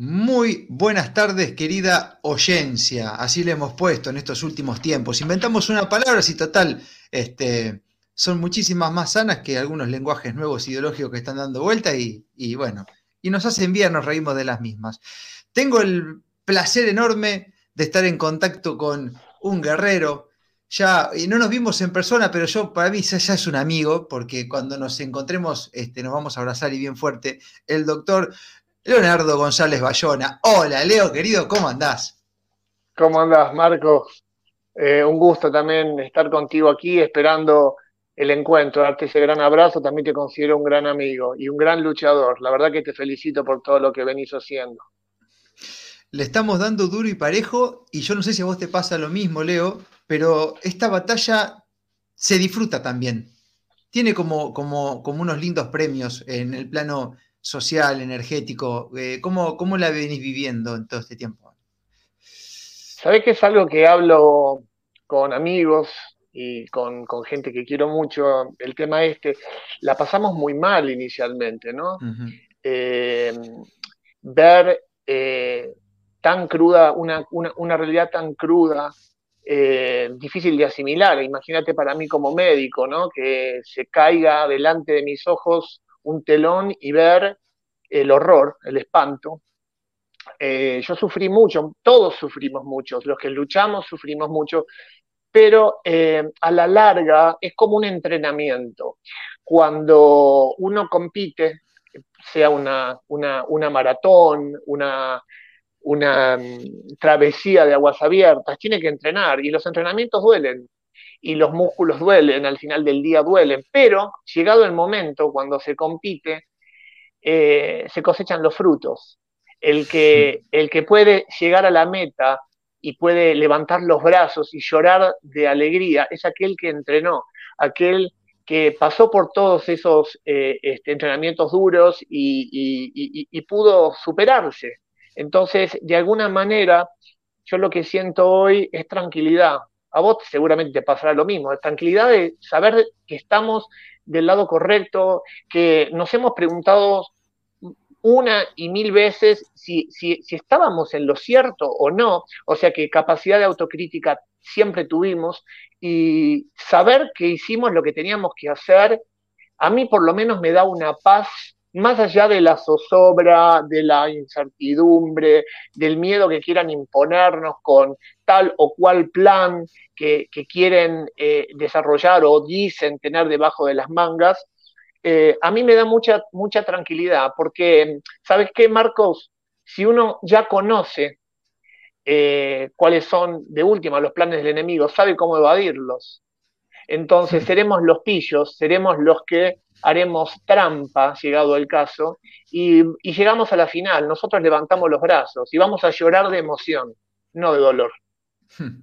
Muy buenas tardes, querida oyencia. Así le hemos puesto en estos últimos tiempos. Inventamos una palabra, si total, este, son muchísimas más sanas que algunos lenguajes nuevos ideológicos que están dando vuelta y, bueno, y nos hacen bien, nos reímos de las mismas. Tengo el placer enorme de estar en contacto con un guerrero. Ya, y no nos vimos en persona, pero yo para mí ya, es un amigo, porque cuando nos encontremos este, nos vamos a abrazar y bien fuerte. El doctor Leonardo González Bayona. Hola, Leo, querido, ¿cómo andás? ¿Cómo andás, Marco? Eh, un gusto también estar contigo aquí, esperando el encuentro, darte ese gran abrazo. También te considero un gran amigo y un gran luchador. La verdad que te felicito por todo lo que venís haciendo. Le estamos dando duro y parejo, y yo no sé si a vos te pasa lo mismo, Leo, pero esta batalla se disfruta también. Tiene como, como, como unos lindos premios en el plano social, energético? Eh, ¿cómo, ¿Cómo la venís viviendo en todo este tiempo? Sabés que es algo que hablo con amigos y con, gente que quiero mucho, el tema este, la pasamos muy mal inicialmente, ¿no? Eh, ver eh, tan cruda, una, una, realidad tan cruda, difícil de asimilar. Imagínate para mí como médico, ¿no? Que se caiga delante de mis ojos un telón y ver el horror, el espanto. Eh, yo sufrí mucho, todos sufrimos mucho, los que luchamos sufrimos mucho, pero eh, a la larga es como un entrenamiento. Cuando uno compite, sea una, una, maratón, una, una mm, travesía de aguas abiertas, tiene que entrenar y los entrenamientos duelen y los músculos duelen, al final del día duelen, pero llegado el momento cuando se compite, eh, se cosechan los frutos. El que, el que puede llegar a la meta y puede levantar los brazos y llorar de alegría es aquel que entrenó, aquel que pasó por todos esos eh, este, entrenamientos duros y pudo superarse. Entonces, de alguna manera, yo lo que siento hoy es tranquilidad, a vos seguramente te pasará lo mismo, tranquilidad de saber que estamos del lado correcto, que nos hemos preguntado una y mil veces si, si, estábamos en lo cierto o no, o sea que capacidad de autocrítica siempre tuvimos y saber que hicimos lo que teníamos que hacer, a mí por lo menos me da una paz más allá de la zozobra, de la incertidumbre, del miedo que quieran imponernos con tal o cual plan que, quieren eh, desarrollar o dicen tener debajo de las mangas, eh, a mí me da mucha, mucha tranquilidad, porque, ¿sabes qué, Marcos? Si uno ya conoce eh, cuáles son, de última, los planes del enemigo, sabe cómo evadirlos. Entonces seremos los pillos, seremos los que haremos trampa, llegado el caso, y, llegamos a la final. Nosotros levantamos los brazos y vamos a llorar de emoción, no de dolor. Hmm.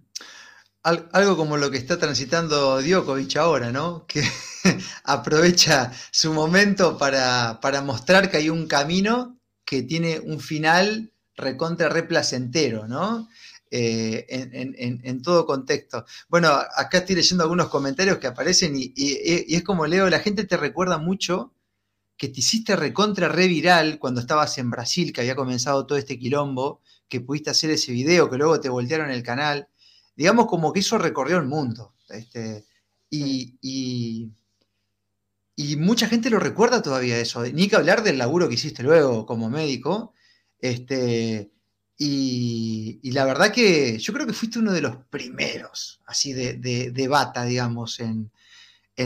algo como lo que está transitando Djokovic ahora, ¿no? Que aprovecha su momento para, para mostrar que hay un camino que tiene un final recontra replacentero, ¿no? Eh, en, todo contexto. Bueno, acá estoy leyendo algunos comentarios que aparecen y, es como leo, la gente te recuerda mucho que te hiciste recontra reviral cuando estabas en Brasil, que había comenzado todo este quilombo, que pudiste hacer ese video, que luego te voltearon el canal. Digamos como que eso recorrió el mundo. Este, y, y, mucha gente lo recuerda todavía eso. Ni que hablar del laburo que hiciste luego como médico. Este, y, la verdad que yo creo que fuiste uno de los primeros, así de, bata, digamos, en,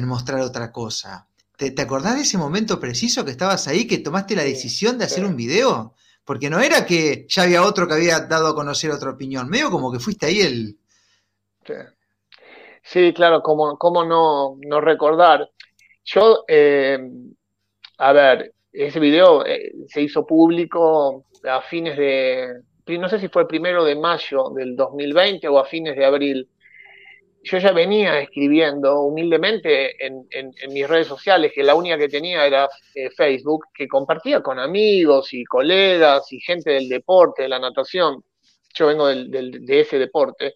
mostrar otra cosa. ¿Te, acordás de ese momento preciso que estabas ahí, que tomaste la decisión de hacer un video? Porque no era que ya había otro que había dado a conocer otra opinión, medio como que fuiste ahí el... Sí, claro, cómo, cómo no, no, recordar. Yo, eh, a ver, ese video eh, se hizo público a fines de, no sé si fue el primero de mayo del 2020 o a fines de abril, yo ya venía escribiendo humildemente en, mis redes sociales, que la única que tenía era eh, Facebook, que compartía con amigos y colegas y gente del deporte, de la natación. Yo vengo de ese deporte.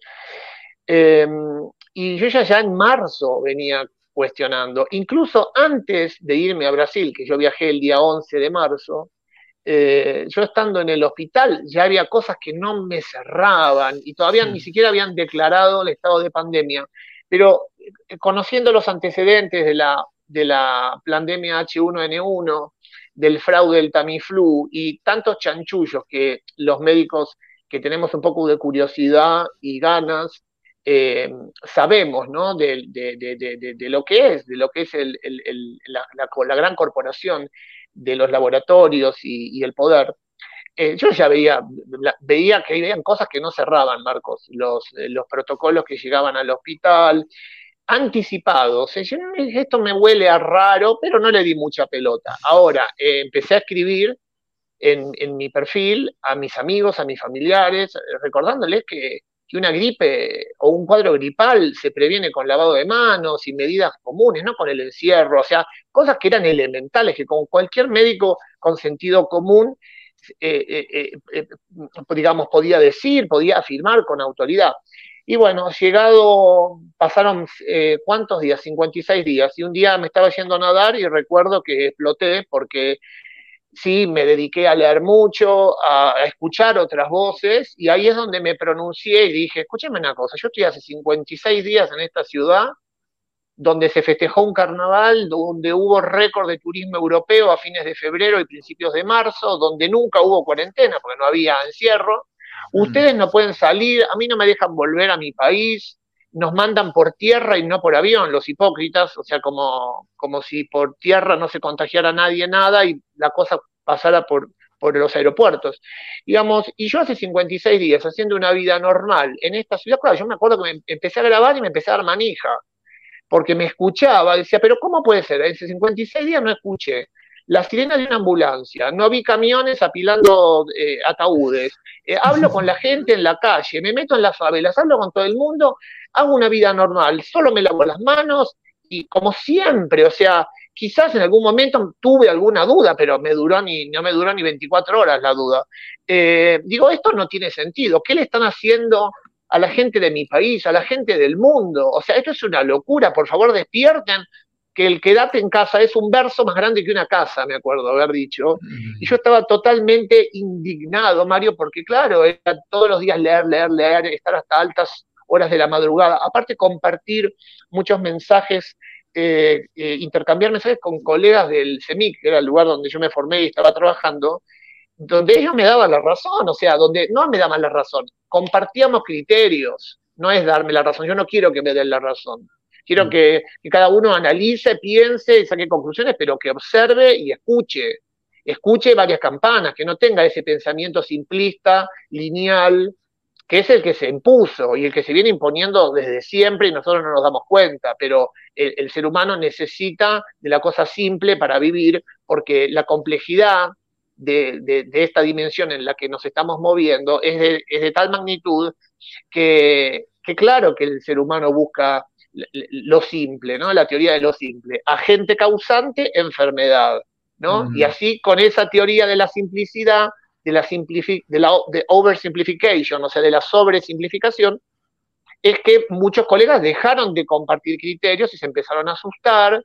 Em, y yo ya, ya en marzo venía cuestionando, incluso antes de irme a Brasil, que yo viajé el día 11 de marzo, eh, yo estando en el hospital ya había cosas que no me cerraban y todavía ni siquiera habían declarado el estado de pandemia. Pero eh, conociendo los antecedentes de la, de la pandemia H1N1, del fraude del Tamiflu y tantos chanchullos que los médicos que tenemos un poco de curiosidad y ganas eh, sabemos ¿no? de, lo que es, de lo que es la, gran corporación de los laboratorios y, el poder. Eh, yo ya veía, veía que habían cosas que no cerraban, Marcos, los, los protocolos que llegaban al hospital, anticipados. Esto me huele a raro, pero no le di mucha pelota. Ahora, eh, empecé a escribir en, en, mi perfil a mis amigos, a mis familiares, recordándoles que que una gripe o un cuadro gripal se previene con lavado de manos y medidas comunes, no con el encierro, o sea, cosas que eran elementales, que con cualquier médico con sentido común, eh, eh, eh, digamos, podía decir, podía afirmar con autoridad. Y bueno, llegado, pasaron cuántos días, 56 días, y un día me estaba yendo a nadar y recuerdo que exploté porque sí, me dediqué a leer mucho, a, escuchar otras voces, y ahí es donde me pronuncié y dije, escúcheme una cosa, yo estoy hace 56 días en esta ciudad, donde se festejó un carnaval, donde hubo récord de turismo europeo a fines de febrero y principios de marzo, donde nunca hubo cuarentena porque no había encierro. Mm. Ustedes no pueden salir, a mí no me dejan volver a mi país, nos mandan por tierra y no por avión, los hipócritas, o sea, como, como si por tierra no se contagiara nadie nada y la cosa pasara por, por los aeropuertos. Digamos, y yo hace 56 días haciendo una vida normal en esta ciudad, claro, yo me acuerdo que me empecé a grabar y me empecé a dar manija, porque me escuchaba, decía, pero ¿cómo puede ser? En 56 días no escuché la sirena de una ambulancia, no vi camiones apilando eh, ataúdes, eh, hablo con la gente en la calle, me meto en las favelas, hablo con todo el mundo, hago una vida normal, solo me lavo las manos y como siempre, o sea, quizás en algún momento tuve alguna duda, pero me duró ni, no me duró ni 24 horas la duda. Eh, digo, esto no tiene sentido, ¿qué le están haciendo a la gente de mi país, a la gente del mundo? O sea, esto es una locura, por favor despierten, que el quedate en casa es un verso más grande que una casa, me acuerdo haber dicho. Y yo estaba totalmente indignado, Mario, porque claro, era todos los días leer, leer, leer, estar hasta altas horas de la madrugada. Aparte, compartir muchos mensajes, eh, eh, intercambiar mensajes con colegas del CEMIC, que era el lugar donde yo me formé y estaba trabajando, donde ellos me daban la razón, o sea, donde no me daban la razón, compartíamos criterios, no es darme la razón, yo no quiero que me den la razón. Quiero mm. que, que, cada uno analice, piense y saque conclusiones, pero que observe y escuche. Escuche varias campanas, que no tenga ese pensamiento simplista, lineal, que es el que se impuso y el que se viene imponiendo desde siempre y nosotros no nos damos cuenta, pero el, ser humano necesita de la cosa simple para vivir porque la complejidad de, esta dimensión en la que nos estamos moviendo es de, es de tal magnitud que, que, claro que el ser humano busca lo simple, ¿no? La teoría de lo simple. Agente causante, enfermedad, ¿no? Y así con esa teoría de la simplicidad, de la, de la de oversimplification, o sea, de la sobresimplificación, es que muchos colegas dejaron de compartir criterios y se empezaron a asustar,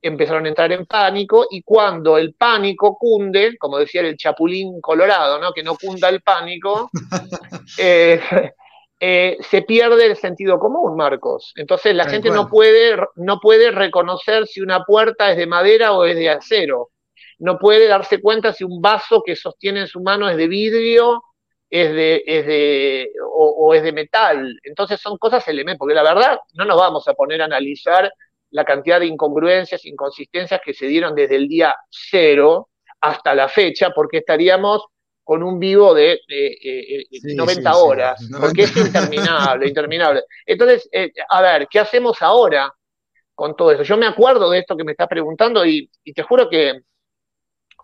empezaron a entrar en pánico, y cuando el pánico cunde, como decía el chapulín colorado, ¿no? que no cunda el pánico, eh, eh, se pierde el sentido común, Marcos. Entonces la gente no puede, no puede reconocer si una puerta es de madera o es de acero no puede darse cuenta si un vaso que sostiene en su mano es de vidrio es de, es de, o, es de metal. Entonces son cosas elementales, porque la verdad no nos vamos a poner a analizar la cantidad de incongruencias, inconsistencias que se dieron desde el día cero hasta la fecha, porque estaríamos con un vivo de 90 horas, porque es interminable, interminable. Entonces, eh, a ver, ¿qué hacemos ahora con todo eso? Yo me acuerdo de esto que me estás preguntando y te juro que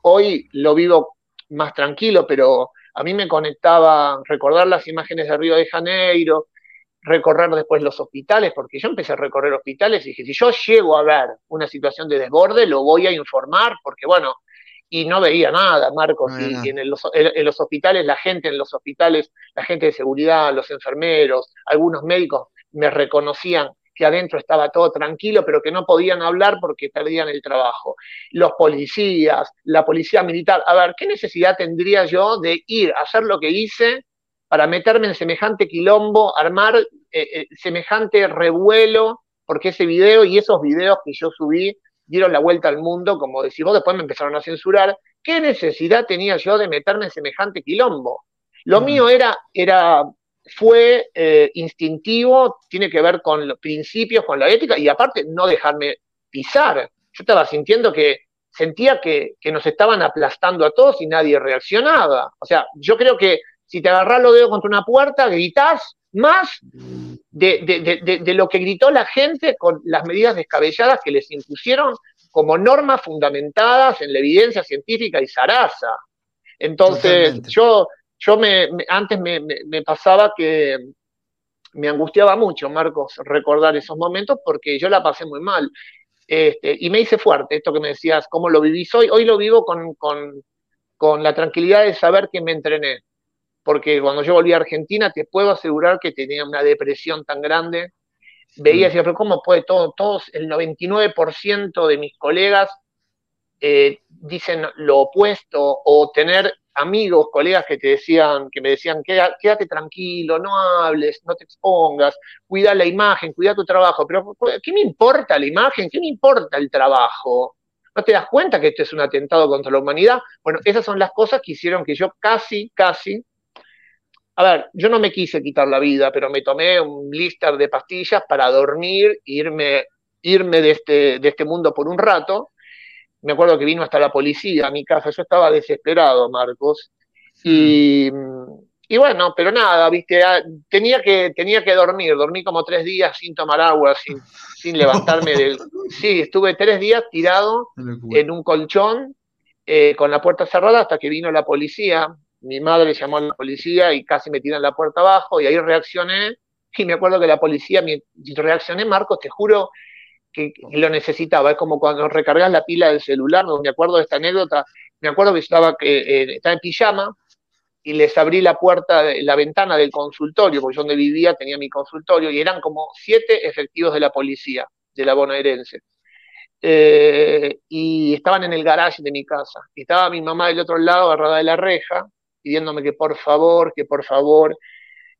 Hoy lo vivo más tranquilo, pero a mí me conectaba recordar las imágenes de Río de Janeiro, recorrer después los hospitales, porque yo empecé a recorrer hospitales y dije, si yo llego a ver una situación de desborde, lo voy a informar, porque bueno, y no veía nada, Marcos, y, en, los, en, los, hospitales, la gente en los hospitales, la gente de seguridad, los enfermeros, algunos médicos me reconocían que adentro estaba todo tranquilo, pero que no podían hablar porque perdían el trabajo. Los policías, la policía militar. A ver, ¿qué necesidad tendría yo de ir a hacer lo que hice para meterme en semejante quilombo, armar eh, eh, semejante revuelo? Porque ese video y esos videos que yo subí dieron la vuelta al mundo, como decís vos, después me empezaron a censurar. ¿Qué necesidad tenía yo de meterme en semejante quilombo? Lo mm. mío era, era fue eh, instintivo, tiene que ver con los principios, con la ética y aparte no dejarme pisar. Yo estaba sintiendo que sentía que, nos estaban aplastando a todos y nadie reaccionaba. O sea, yo creo que si te agarras los dedos contra una puerta, gritás más de, de, lo que gritó la gente con las medidas descabelladas que les impusieron como normas fundamentadas en la evidencia científica y zaraza. Entonces, yo yo me, antes me, pasaba que me angustiaba mucho, Marcos, recordar esos momentos porque yo la pasé muy mal. Este, y me hice fuerte, esto que me decías, cómo lo vivís hoy. Hoy lo vivo con, con, la tranquilidad de saber que me entrené. Porque cuando yo volví a Argentina, te puedo asegurar que tenía una depresión tan grande. Veía, mm. pero ¿cómo puede todo? Todos, el 99% de mis colegas eh, dicen lo opuesto o tener amigos, colegas que te decían, que me decían, quédate tranquilo, no hables, no te expongas, cuida la imagen, cuida tu trabajo, pero ¿qué me importa la imagen? ¿Qué me importa el trabajo? ¿No te das cuenta que esto es un atentado contra la humanidad? Bueno, esas son las cosas que hicieron que yo casi, casi, a ver, yo no me quise quitar la vida, pero me tomé un blister de pastillas para dormir, irme, irme de, este, de este mundo por un rato, me acuerdo que vino hasta la policía a mi casa, yo estaba desesperado, Marcos, y, bueno, pero nada, viste, ah, tenía que, tenía que dormir, dormí como tres días sin tomar agua, sin, sin levantarme del... Sí, estuve tres días tirado en un colchón eh, con la puerta cerrada hasta que vino la policía, mi madre llamó a la policía y casi me tiran la puerta abajo y ahí reaccioné y me acuerdo que la policía, reaccioné, Marcos, te juro, que, lo necesitaba. Es como cuando recargas la pila del celular, me acuerdo de esta anécdota, me acuerdo que estaba, eh, estaba en pijama y les abrí la puerta, la ventana del consultorio, porque yo donde vivía tenía mi consultorio, y eran como siete efectivos de la policía, de la bonaerense. Eh, y estaban en el garage de mi casa. Y estaba mi mamá del otro lado, agarrada de la reja, pidiéndome que por favor, que por favor,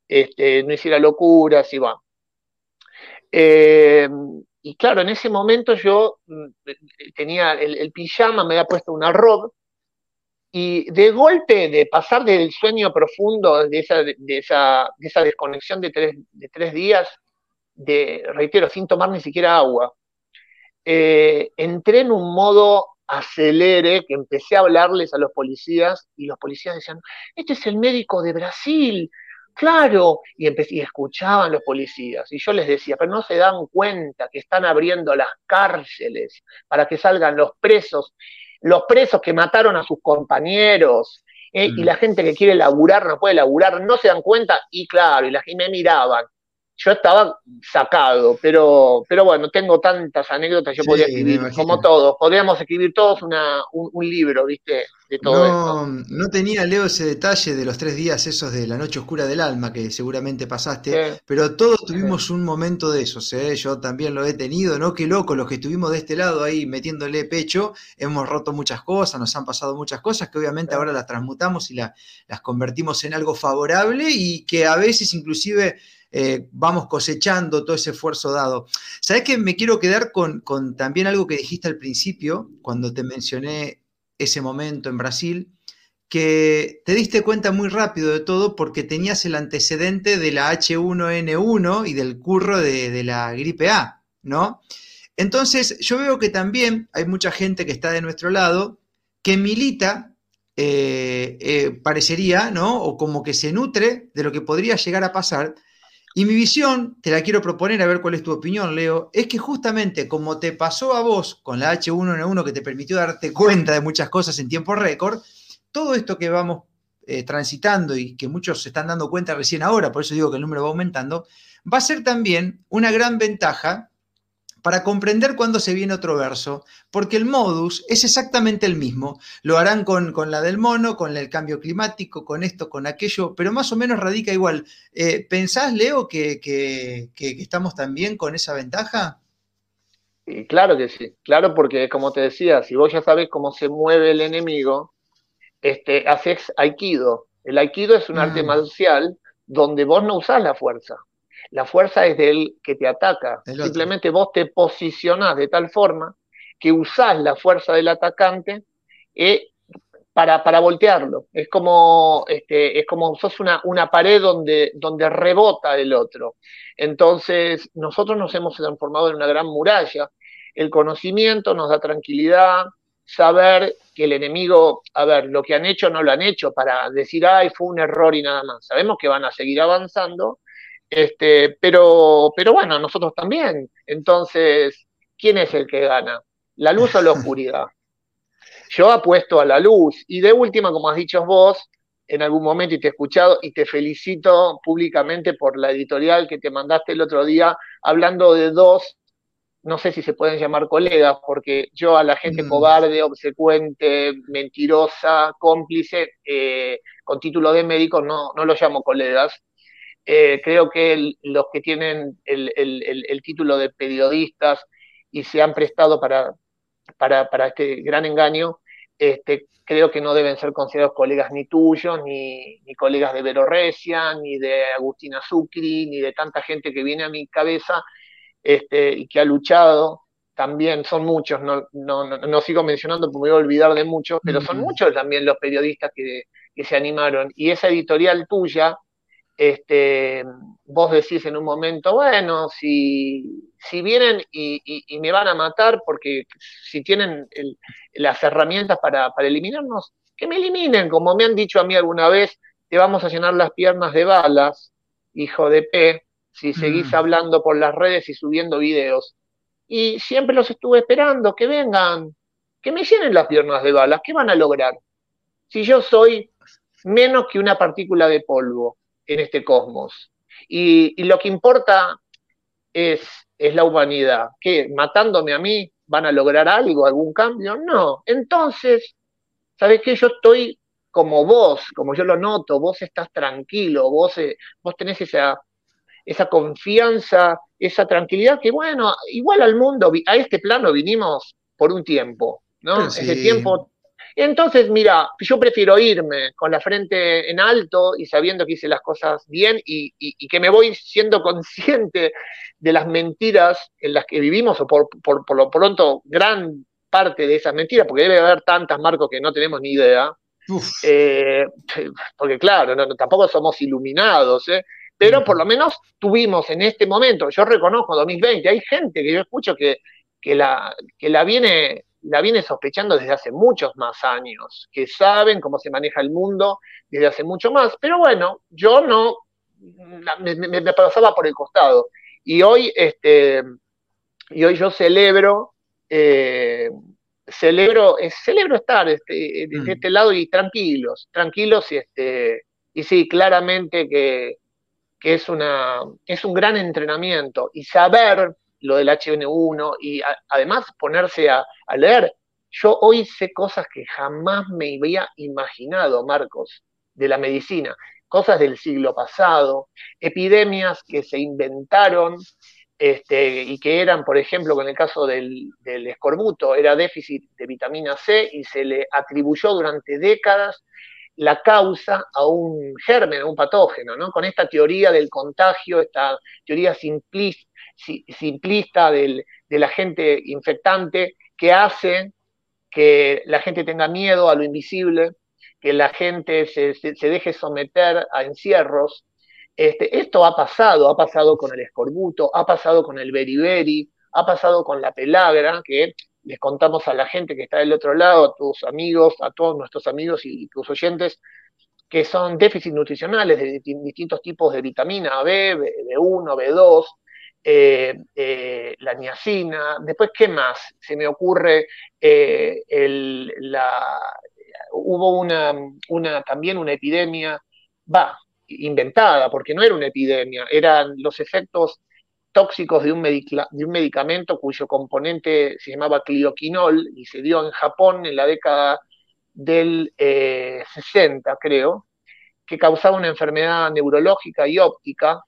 este, no hiciera locuras y va. Eh, y claro, en ese momento yo mm, tenía el, pijama, me había puesto una robe, y de golpe, de pasar del sueño profundo, de esa, de esa, de esa desconexión de tres, de tres días, de, reitero, sin tomar ni siquiera agua, eh, entré en un modo acelere que empecé a hablarles a los policías y los policías decían, este es el médico de Brasil, Claro, y, y escuchaban los policías, y yo les decía, pero no se dan cuenta que están abriendo las cárceles para que salgan los presos, los presos que mataron a sus compañeros, eh, y mm. la gente que quiere laburar no puede laburar, no se dan cuenta, y claro, y, la, y me miraban, yo estaba sacado, pero, pero bueno, tengo tantas anécdotas, yo podría escribir, como todos, podríamos escribir todos una, un, libro, ¿viste? De todo no, No tenía, Leo, ese detalle de los tres días esos de la noche oscura del alma que seguramente pasaste, pero todos tuvimos un momento de esos, ¿eh? yo también lo he tenido, ¿no? Qué loco, los que estuvimos de este lado ahí metiéndole pecho, hemos roto muchas cosas, nos han pasado muchas cosas que obviamente ahora las transmutamos y las convertimos en algo favorable y que a veces inclusive eh, vamos cosechando todo ese esfuerzo dado. ¿Sabes que me quiero quedar con, también algo que dijiste al principio, cuando te mencioné ese momento en Brasil? que te diste cuenta muy rápido de todo porque tenías el antecedente de la H1N1 y del curro de, la gripe A, ¿no? Entonces, yo veo que también hay mucha gente que está de nuestro lado que milita, eh, eh, parecería, ¿no? O como que se nutre de lo que podría llegar a pasar y mi visión, te la quiero proponer a ver cuál es tu opinión, Leo, es que justamente como te pasó a vos con la H1N1 que te permitió darte cuenta de muchas cosas en tiempo récord, todo esto que vamos eh, transitando y que muchos se están dando cuenta recién ahora, por eso digo que el número va aumentando, va a ser también una gran ventaja para comprender cuándo se viene otro verso, porque el modus es exactamente el mismo. Lo harán con, la del mono, con el cambio climático, con esto, con aquello, pero más o menos radica igual. Eh, ¿Pensás, Leo, que, que, estamos también con esa ventaja? Y claro que sí, claro, porque como te decía, si vos ya sabes cómo se mueve el enemigo, este, haces aikido. El aikido es un arte mm. marcial donde vos no usás la fuerza. La fuerza es del que te ataca. Simplemente vos te posicionás de tal forma que usás la fuerza del atacante eh, para, para, voltearlo. Es como, este, es como sos una, una pared donde, donde rebota el otro. Entonces, nosotros nos hemos transformado en una gran muralla. El conocimiento nos da tranquilidad, saber que el enemigo, a ver, lo que han hecho no lo han hecho para decir, ay, fue un error y nada más. Sabemos que van a seguir avanzando, este, pero, pero bueno, nosotros también. Entonces, ¿quién es el que gana? ¿La luz o la oscuridad? Yo apuesto a la luz. Y de última, como has dicho vos, en algún momento y te he escuchado y te felicito públicamente por la editorial que te mandaste el otro día hablando de dos no sé si se pueden llamar colegas, porque yo a la gente mm. cobarde, obsecuente, mentirosa, cómplice, eh, con título de médico, no, no los llamo colegas. Eh, creo que los que tienen el, título de periodistas y se han prestado para, para, este gran engaño, este, creo que no deben ser considerados colegas ni tuyos, ni, ni colegas de Vero Recia, ni de Agustina Zucri, ni de tanta gente que viene a mi cabeza este, y que ha luchado, también son muchos, no, no, sigo mencionando porque me voy a olvidar de muchos, pero son muchos también los periodistas que, se animaron. Y esa editorial tuya, este, vos decís en un momento, bueno, si, si vienen y, me van a matar, porque si tienen las herramientas para, para eliminarnos, que me eliminen, como me han dicho a mí alguna vez, te vamos a llenar las piernas de balas, hijo de P, si seguís mm. hablando por las redes y subiendo videos. Y siempre los estuve esperando, que vengan, que me llenen las piernas de balas, ¿qué van a lograr? Si yo soy menos que una partícula de polvo en este cosmos. Y, lo que importa es, es la humanidad. ¿Qué? ¿Matándome a mí van a lograr algo, algún cambio? No. Entonces, ¿sabes qué? Yo estoy como vos, como yo lo noto, vos estás tranquilo, vos, eh, vos tenés esa, esa confianza, esa tranquilidad que, bueno, igual al mundo, a este plano vinimos por un tiempo, ¿no? Ese tiempo. Entonces, mira, yo prefiero irme con la frente en alto y sabiendo que hice las cosas bien y, que me voy siendo consciente de las mentiras en las que vivimos, o por, por, lo pronto gran parte de esas mentiras, porque debe haber tantas, Marcos, que no tenemos ni idea. Eh, porque claro, tampoco somos iluminados, ¿eh? pero por lo menos tuvimos en este momento, yo reconozco 2020, hay gente que yo escucho que, que, la, que la, viene, la viene sospechando desde hace muchos más años, que saben cómo se maneja el mundo desde hace mucho más, pero bueno, yo no, me, pasaba por el costado. Y hoy, este, y hoy yo celebro, eh, celebro, celebro estar este, de, mm. este lado y tranquilos, tranquilos y este, y sí, claramente que, que es, una, es un gran entrenamiento y saber lo del HN1 y además ponerse a, leer. Yo hoy sé cosas que jamás me había imaginado, Marcos, de la medicina, cosas del siglo pasado, epidemias que se inventaron este, y que eran, por ejemplo, con el caso del, del, escorbuto, era déficit de vitamina C y se le atribuyó durante décadas la causa a un germen, a un patógeno, ¿no? Con esta teoría del contagio, esta teoría simplista, simplista del, agente infectante que hace que la gente tenga miedo a lo invisible, que la gente se, deje someter a encierros. Este, esto ha pasado, ha pasado con el escorbuto, ha pasado con el beriberi, ha pasado con la pelagra, que les contamos a la gente que está del otro lado, a tus amigos, a todos nuestros amigos y, tus oyentes, que son déficits nutricionales de distintos tipos de vitamina B, B1, B2, eh, eh, la niacina. Después, ¿qué más? Se me ocurre, eh, la, hubo una, también una epidemia, va, inventada, porque no era una epidemia, eran los efectos tóxicos de un, de un medicamento cuyo componente se llamaba clioquinol y se dio en Japón en la década del 60, eh, creo, que causaba una enfermedad neurológica y óptica,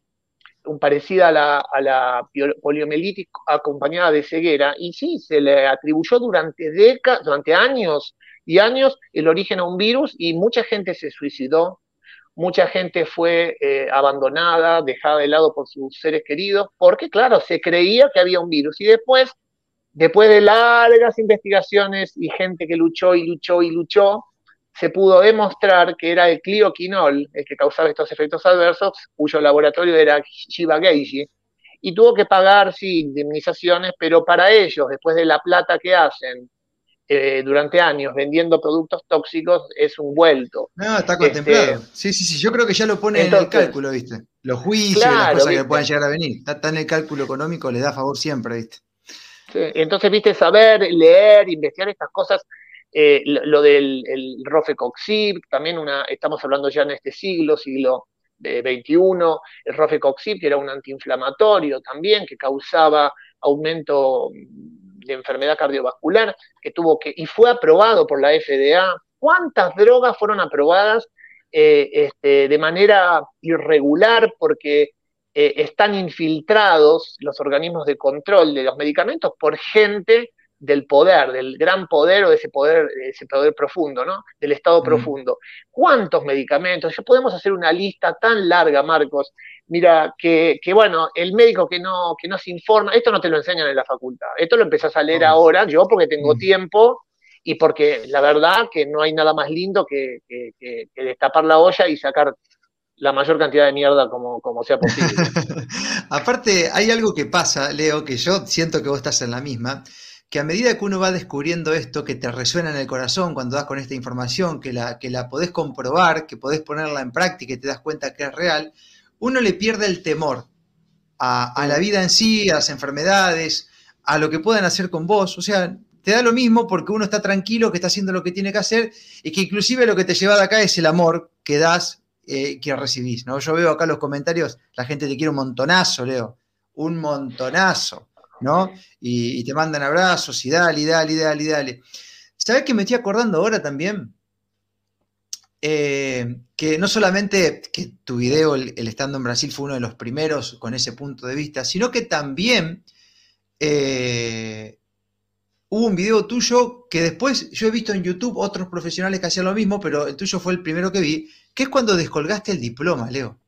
parecida a la, a poliomielitis acompañada de ceguera, y sí, se le atribuyó durante décadas, durante años y años el origen a un virus y mucha gente se suicidó, mucha gente fue eh, abandonada, dejada de lado por sus seres queridos, porque claro, se creía que había un virus. Y después, después de largas investigaciones y gente que luchó y luchó y luchó, se pudo demostrar que era el clioquinol el que causaba estos efectos adversos, cuyo laboratorio era Shiba Geiji, y tuvo que pagar, sí, indemnizaciones, pero para ellos, después de la plata que hacen eh, durante años vendiendo productos tóxicos, es un vuelto. No, está contemplado. Este, sí, sí, sí, yo creo que ya lo pone en el cálculo, ¿viste? Los juicios y las cosas que puedan llegar a venir. Está, en el cálculo económico, le da favor siempre, ¿viste? Entonces, viste, saber, leer, investigar estas cosas eh, lo, del el Rofecoxib, también una, estamos hablando ya en este siglo, siglo XXI, el Rofecoxib, que era un antiinflamatorio también, que causaba aumento de enfermedad cardiovascular, que tuvo que, y fue aprobado por la FDA. ¿Cuántas drogas fueron aprobadas eh, este, de manera irregular porque eh, están infiltrados los organismos de control de los medicamentos por gente del poder, del gran poder o de ese poder, ese poder profundo, ¿no? Del estado profundo. ¿Cuántos medicamentos? Ya podemos hacer una lista tan larga, Marcos. Mira, que, bueno, el médico que no, que no se informa, esto no te lo enseñan en la facultad, esto lo empezás a leer ahora, yo porque tengo tiempo y porque la verdad que no hay nada más lindo que, que, destapar la olla y sacar la mayor cantidad de mierda como, como sea posible. Aparte, hay algo que pasa, Leo, que yo siento que vos estás en la misma, que a medida que uno va descubriendo esto, que te resuena en el corazón cuando das con esta información, que la, que la podés comprobar, que podés ponerla en práctica y te das cuenta que es real, uno le pierde el temor a, la vida en sí, a las enfermedades, a lo que puedan hacer con vos. O sea, te da lo mismo porque uno está tranquilo, que está haciendo lo que tiene que hacer y que inclusive lo que te lleva de acá es el amor que das, eh, que recibís. ¿no? Yo veo acá los comentarios, la gente te quiere un montonazo, Leo, un montonazo. Y, te mandan abrazos y dale, dale, dale, dale. ¿Sabes que me estoy acordando ahora también? Eh, que no solamente que tu video, el, estando en Brasil, fue uno de los primeros con ese punto de vista, sino que también eh, hubo un video tuyo que después yo he visto en YouTube otros profesionales que hacían lo mismo, pero el tuyo fue el primero que vi, que es cuando descolgaste el diploma, Leo.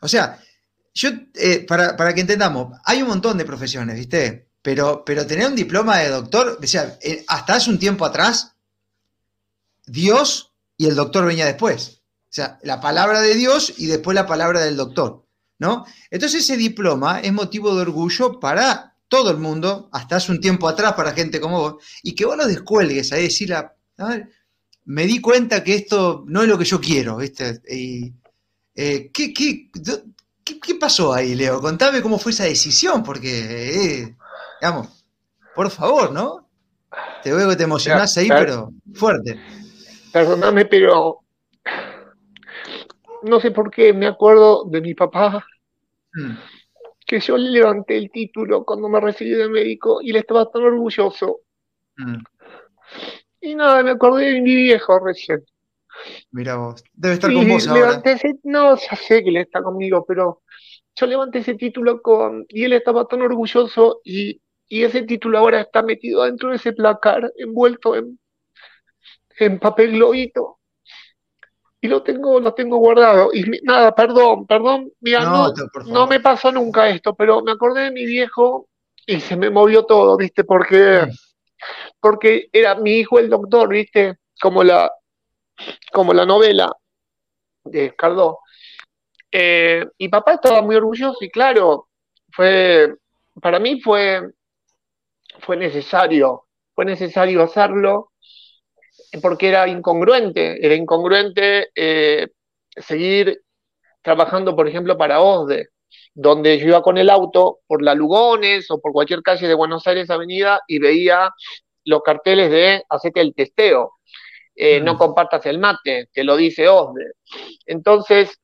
O sea, yo, eh, para, que entendamos, hay un montón de profesiones, ¿viste? Pero, pero tener un diploma de doctor, o sea, eh, hasta hace un tiempo atrás, Dios y el doctor venía después. O sea, la palabra de Dios y después la palabra del doctor, ¿no? Entonces ese diploma es motivo de orgullo para todo el mundo, hasta hace un tiempo atrás para gente como vos, y que vos lo descuelgues ahí, decir, a ver, me di cuenta que esto no es lo que yo quiero, ¿viste? Y, eh, ¿qué, qué, ¿Qué, pasó ahí, Leo? Contame cómo fue esa decisión, porque, eh, digamos, por favor, ¿no? Te veo que te emocionás ahí, pero fuerte. Perdóname, pero no sé por qué me acuerdo de mi papá, mm. que yo le levanté el título cuando me recibí de médico y le estaba tan orgulloso. Mm. Y nada, me acordé de mi viejo recién. Mira vos, debe estar con vos ahora. no, ya sé que él está conmigo, pero yo levanté ese título con, y él estaba tan orgulloso y, ese título ahora está metido dentro de ese placar, envuelto en, en papel globito. Y lo tengo, lo tengo guardado. Y nada, perdón, perdón, mira, no, no, me pasó nunca esto, pero me acordé de mi viejo y se me movió todo, ¿viste? Porque, porque era mi hijo el doctor, ¿viste? Como la, como la novela de Cardó. Eh, y papá estaba muy orgulloso y claro, fue, para mí fue, fue necesario, fue necesario hacerlo porque era incongruente, era incongruente eh, seguir trabajando, por ejemplo, para OSDE, donde yo iba con el auto por la Lugones o por cualquier calle de Buenos Aires Avenida y veía los carteles de hacete el testeo. Eh, no compartas el mate, te lo dice Osde. Entonces,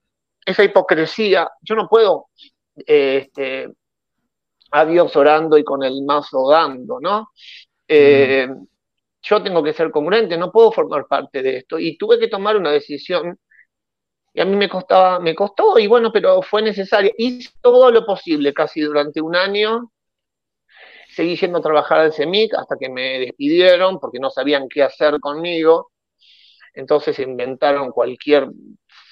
esa hipocresía, yo no puedo eh, este, a Dios orando y con el mazo dando, ¿no? Eh, yo tengo que ser congruente, no puedo formar parte de esto. Y tuve que tomar una decisión y a mí me costaba, me costó, y bueno, pero fue necesario. Hice todo lo posible, casi durante un año. Seguí yendo a trabajar al CEMIC hasta que me despidieron porque no sabían qué hacer conmigo. Entonces inventaron cualquier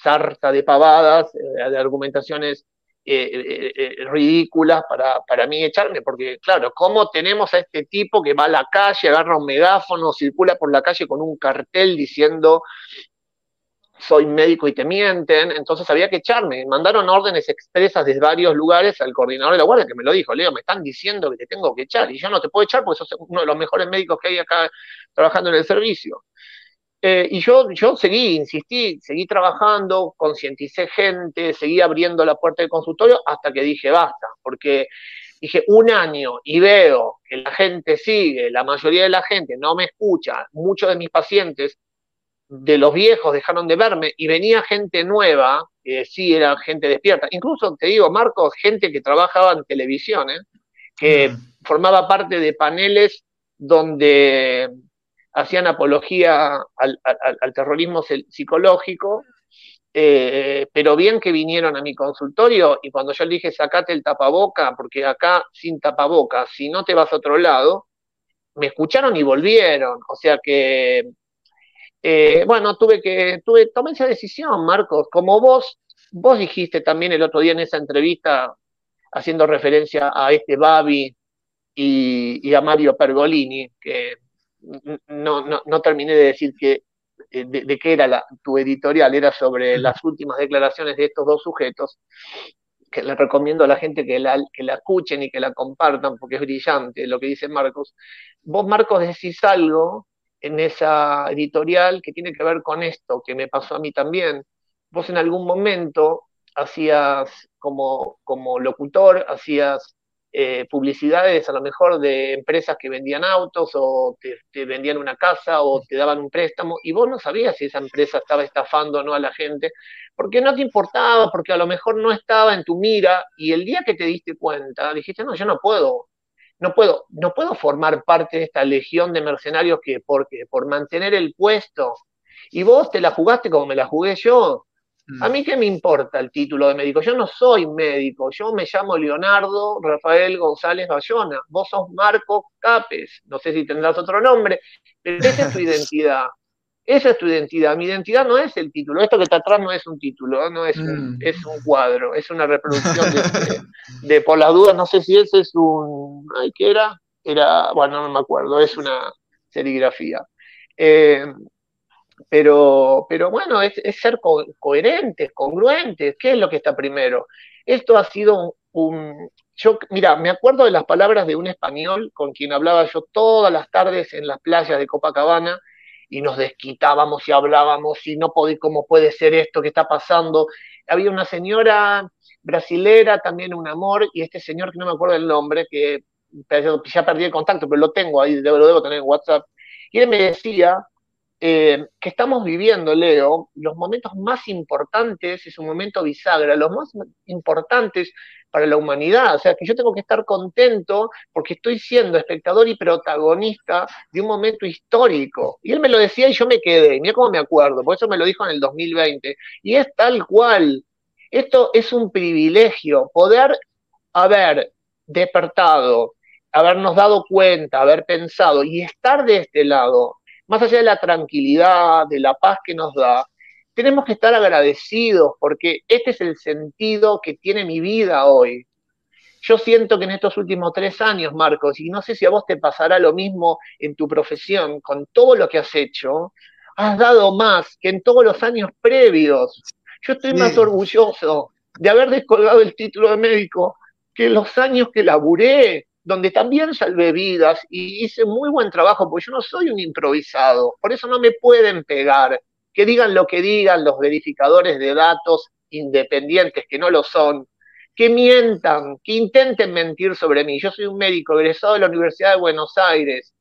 sarta de pavadas, eh, de argumentaciones eh, eh, ridículas para, para mí echarme, porque claro, ¿cómo tenemos a este tipo que va a la calle, agarra un megáfono, circula por la calle con un cartel diciendo soy médico y te mienten, entonces había que echarme. Mandaron órdenes expresas desde varios lugares al coordinador de la guardia que me lo dijo, Leo, me están diciendo que te tengo que echar y yo no te puedo echar porque sos uno de los mejores médicos que hay acá trabajando en el servicio. Eh, y yo, yo seguí, insistí, seguí trabajando, concienticé gente, seguí abriendo la puerta del consultorio hasta que dije basta, porque dije un año y veo que la gente sigue, la mayoría de la gente no me escucha, muchos de mis pacientes de los viejos dejaron de verme y venía gente nueva, que sí era gente despierta. Incluso te digo, Marcos, gente que trabajaba en televisión, ¿eh? que mm. formaba parte de paneles donde hacían apología al, terrorismo psicológico, eh, pero bien que vinieron a mi consultorio y cuando yo le dije sacate el tapaboca, porque acá sin tapaboca, si no te vas a otro lado, me escucharon y volvieron. O sea que eh, bueno, tuve que, tuve, tomé esa decisión, Marcos, como vos, vos dijiste también el otro día en esa entrevista, haciendo referencia a este Babi y, a Mario Pergolini, que no, no, terminé de decir que, eh, de, qué era la, tu editorial, era sobre las últimas declaraciones de estos dos sujetos, que le recomiendo a la gente que la, que la escuchen y que la compartan, porque es brillante lo que dice Marcos. Vos, Marcos, decís algo en esa editorial que tiene que ver con esto, que me pasó a mí también. Vos en algún momento hacías como, como locutor, hacías eh, publicidades a lo mejor de empresas que vendían autos o te, vendían una casa o te daban un préstamo y vos no sabías si esa empresa estaba estafando o no a la gente, porque no te importaba, porque a lo mejor no estaba en tu mira y el día que te diste cuenta dijiste, no, yo no puedo no puedo, no puedo formar parte de esta legión de mercenarios que porque por mantener el puesto y vos te la jugaste como me la jugué yo. A mí qué me importa el título de médico, yo no soy médico, yo me llamo Leonardo Rafael González Bayona, vos sos Marco Capes, no sé si tendrás otro nombre, pero esa es tu identidad. Esa es tu identidad. Mi identidad no es el título. Esto que está atrás no es un título, no es un, mm. es un cuadro, es una reproducción de, por las dudas, no sé si ese es un. Ay, ¿qué era? Era, bueno, no me acuerdo, es una serigrafía. Eh, pero, pero bueno, es, ser coherentes, congruentes. ¿Qué es lo que está primero? Esto ha sido un, yo, mira, me acuerdo de las palabras de un español con quien hablaba yo todas las tardes en las playas de Copacabana y nos desquitábamos y hablábamos y no podía, cómo puede ser esto que está pasando. Había una señora brasilera, también un amor, y este señor que no me acuerdo el nombre, que ya perdí el contacto, pero lo tengo ahí, lo debo tener en WhatsApp, y él me decía eh, que estamos viviendo, Leo, los momentos más importantes, es un momento bisagra, los más importantes para la humanidad. O sea, que yo tengo que estar contento porque estoy siendo espectador y protagonista de un momento histórico. Y él me lo decía y yo me quedé. Mira cómo me acuerdo, por eso me lo dijo en el 2020. Y es tal cual. Esto es un privilegio, poder haber despertado, habernos dado cuenta, haber pensado y estar de este lado, más allá de la tranquilidad, de la paz que nos da, tenemos que estar agradecidos porque este es el sentido que tiene mi vida hoy. Yo siento que en estos últimos tres años, Marcos, y no sé si a vos te pasará lo mismo en tu profesión, con todo lo que has hecho, has dado más que en todos los años previos. Yo estoy más orgulloso de haber descolgado el título de médico que los años que laburé, donde también salvé vidas y hice muy buen trabajo, porque yo no soy un improvisado, por eso no me pueden pegar, que digan lo que digan los verificadores de datos independientes, que no lo son, que mientan, que intenten mentir sobre mí. Yo soy un médico egresado de la Universidad de Buenos Aires,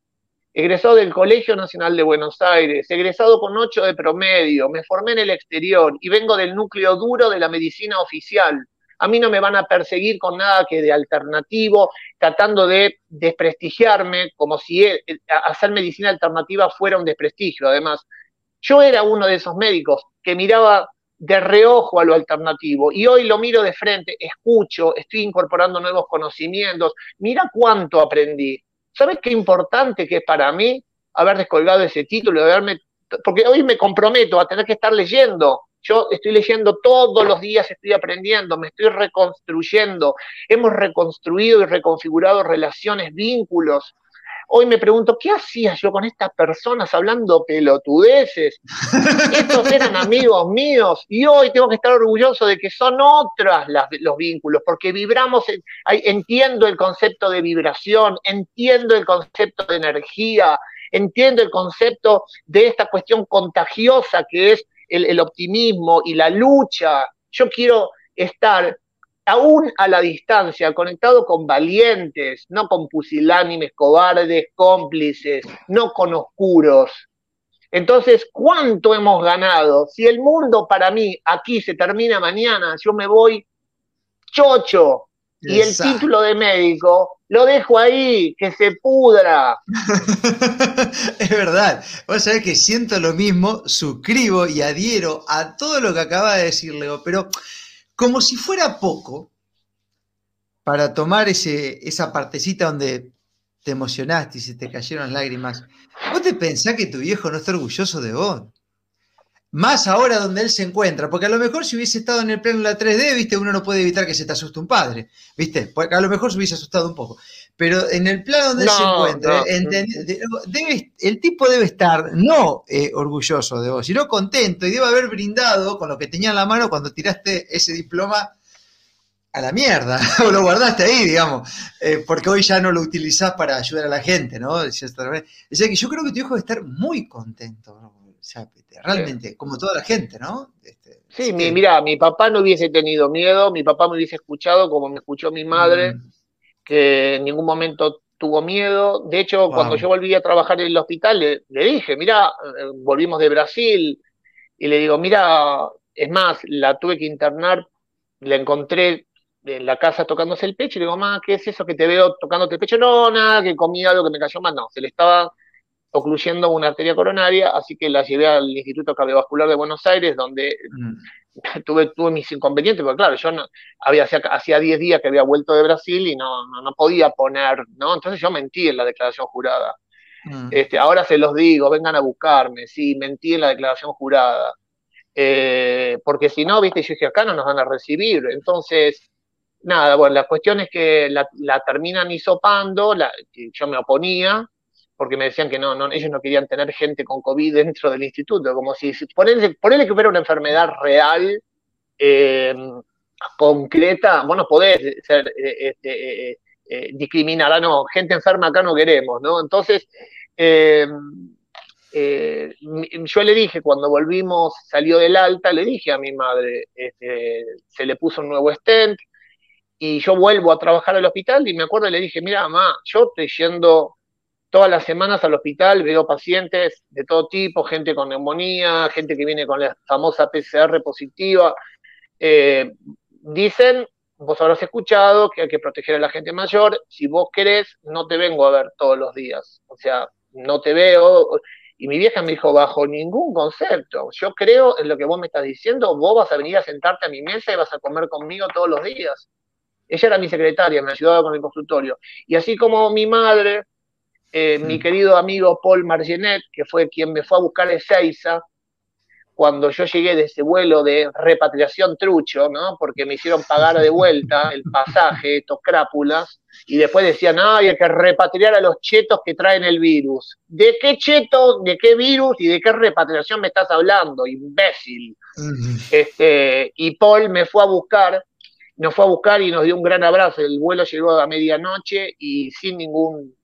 egresado del Colegio Nacional de Buenos Aires, egresado con 8 de promedio, me formé en el exterior y vengo del núcleo duro de la medicina oficial. A mí no me van a perseguir con nada que de alternativo, tratando de desprestigiarme, como si hacer medicina alternativa fuera un desprestigio. Además, yo era uno de esos médicos que miraba de reojo a lo alternativo y hoy lo miro de frente, escucho, estoy incorporando nuevos conocimientos, mira cuánto aprendí. ¿Sabes qué importante que es para mí haber descolgado ese título, haberme, porque hoy me comprometo a tener que estar leyendo. Yo estoy leyendo todos los días, estoy aprendiendo, me estoy reconstruyendo. Hemos reconstruido y reconfigurado relaciones, vínculos, Hoy me pregunto, ¿qué hacía yo con estas personas hablando pelotudeces? Estos eran amigos míos y hoy tengo que estar orgulloso de que son otras los vínculos, porque vibramos, entiendo el concepto de vibración, entiendo el concepto de energía, entiendo el concepto de esta cuestión contagiosa que es el optimismo y la lucha. Yo quiero estar aún a la distancia, conectado con valientes, no con pusilánimes, cobardes, cómplices, no con oscuros. Entonces, ¿cuánto hemos ganado? Si el mundo para mí aquí se termina mañana, yo me voy chocho y el título de médico lo dejo ahí, que se pudra. es verdad. Vos sabés que siento lo mismo, suscribo y adhiero a todo lo que acaba de decir Leo, pero como si fuera poco, para tomar ese, esa partecita donde te emocionaste y se te cayeron lágrimas, ¿vos te pensás que tu viejo no está orgulloso de vos? Más ahora donde él se encuentra, porque a lo mejor si hubiese estado en el plano de la 3D, viste, uno no puede evitar que se te asuste un padre, viste, porque a lo mejor se hubiese asustado un poco. Pero en el plano donde él se encuentra, el tipo debe estar no eh, orgulloso de vos, sino contento y debe haber brindado con lo que tenía en la mano cuando tiraste ese diploma a la mierda, o lo guardaste ahí, digamos, eh, porque hoy ya no lo utilizás para ayudar a la gente, ¿no? O sea, que yo creo que tu hijo debe estar muy contento, sea, realmente, como toda la gente, ¿no? Este, sí, mira, mi papá no hubiese tenido miedo, mi papá me hubiese escuchado como me escuchó mi madre. Mm que en ningún momento tuvo miedo. De hecho, cuando yo volví a trabajar en el hospital, le, dije, mira, eh, volvimos de Brasil, y le digo, mira, es más, la tuve que internar, la encontré en la casa tocándose el pecho, y le digo, mamá, ¿qué es eso que te veo tocándote el pecho? No, nada, que comí algo que me cayó mal, no, se le estaba ocluyendo una arteria coronaria, así que la llevé al Instituto Cardiovascular de Buenos Aires, donde mm. tuve, tuve mis inconvenientes, porque claro, yo no, había, hacía 10 días que había vuelto de Brasil y no, no, podía poner, ¿no? Entonces yo mentí en la declaración jurada. Mm. Este, ahora se los digo, vengan a buscarme, sí, mentí en la declaración jurada. Eh, porque si no, viste, yo dije, acá no nos van a recibir. Entonces, nada, bueno, la cuestión es que la, la terminan hisopando, la, yo me oponía, porque me decían que no, no, ellos no querían tener gente con COVID dentro del instituto, como si, ponerle, que fuera una enfermedad real, em, concreta, vos no podés ser, eh, este, eh, eh, discriminada, no, gente enferma acá no queremos, ¿no? Entonces, em, yo le dije, cuando volvimos, salió del alta, le dije a mi madre, este, se le puso un nuevo stent, y yo vuelvo a trabajar al hospital, y me acuerdo, le dije, mira, mamá, yo estoy yendo todas las semanas al hospital veo pacientes de todo tipo, gente con neumonía, gente que viene con la famosa PCR positiva. Eh, dicen, vos habrás escuchado que hay que proteger a la gente mayor, si vos querés, no te vengo a ver todos los días, o sea, no te veo. Y mi vieja me dijo, bajo ningún concepto, yo creo en lo que vos me estás diciendo, vos vas a venir a sentarte a mi mesa y vas a comer conmigo todos los días. Ella era mi secretaria, me ayudaba con el consultorio. Y así como mi madre, eh, mi querido amigo Paul Margenet, que fue quien me fue a buscar de Seiza, cuando yo llegué de ese vuelo de repatriación trucho, ¿no? Porque me hicieron pagar de vuelta el pasaje, estos crápulas, y después decían, ay, hay que repatriar a los chetos que traen el virus. ¿De qué cheto, de qué virus y de qué repatriación me estás hablando, imbécil? este, y Paul me fue a buscar, nos fue a buscar y nos dio un gran abrazo. El vuelo llegó a medianoche y sin ningún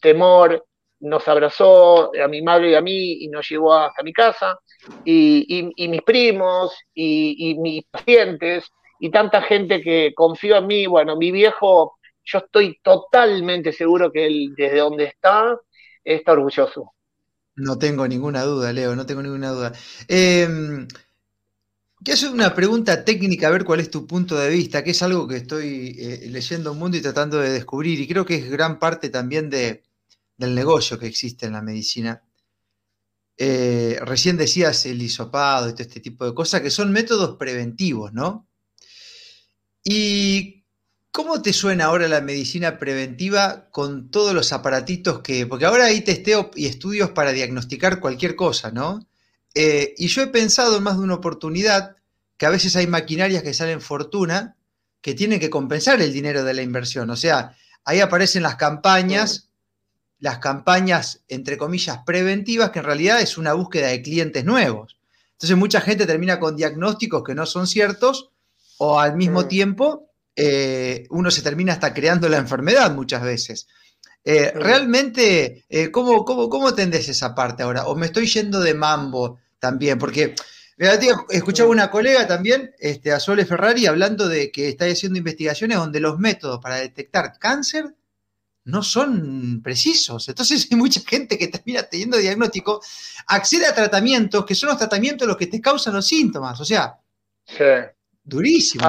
temor, nos abrazó a mi madre y a mí y nos llevó hasta mi casa, y, mis primos y, mis pacientes y tanta gente que confió en mí. Bueno, mi viejo, yo estoy totalmente seguro que él desde donde está, está orgulloso. No tengo ninguna duda, Leo, no tengo ninguna duda. Em, Que es una pregunta técnica, a ver cuál es tu punto de vista, que es algo que estoy eh, leyendo un mundo y tratando de descubrir, y creo que es gran parte también de, del negocio que existe en la medicina. Eh, recién decías el hisopado y todo este tipo de cosas, que son métodos preventivos, ¿no? ¿Y cómo te suena ahora la medicina preventiva con todos los aparatitos que... Porque ahora hay testeo y estudios para diagnosticar cualquier cosa, ¿no? Eh, y yo he pensado en más de una oportunidad que a veces hay maquinarias que salen fortuna que tienen que compensar el dinero de la inversión. O sea, ahí aparecen las campañas, las campañas, entre comillas, preventivas, que en realidad es una búsqueda de clientes nuevos. Entonces mucha gente termina con diagnósticos que no son ciertos o al mismo tiempo eh, uno se termina hasta creando la enfermedad muchas veces. Eh, realmente, eh, ¿cómo, cómo, cómo tendés esa parte ahora? ¿O me estoy yendo de mambo también? Porque escuchaba una colega también, este, a Sole Ferrari, hablando de que está haciendo investigaciones donde los métodos para detectar cáncer no son precisos. Entonces hay mucha gente que termina teniendo diagnóstico, accede a tratamientos que son los tratamientos los que te causan los síntomas. O sea, durísimo.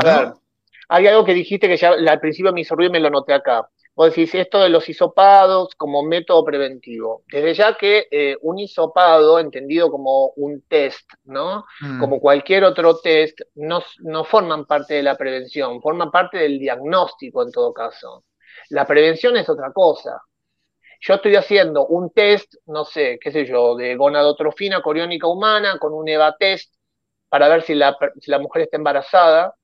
hay algo que dijiste que ya al principio me hizo ruido y me lo noté acá. Vos decís esto de los hisopados como método preventivo. Desde ya que eh, un hisopado, entendido como un test, ¿no? Mm. Como cualquier otro test, no, no forman parte de la prevención, forman parte del diagnóstico en todo caso. La prevención es otra cosa. Yo estoy haciendo un test, no sé, qué sé yo, de gonadotrofina coriónica humana con un EVA test para ver si la, si la mujer está embarazada.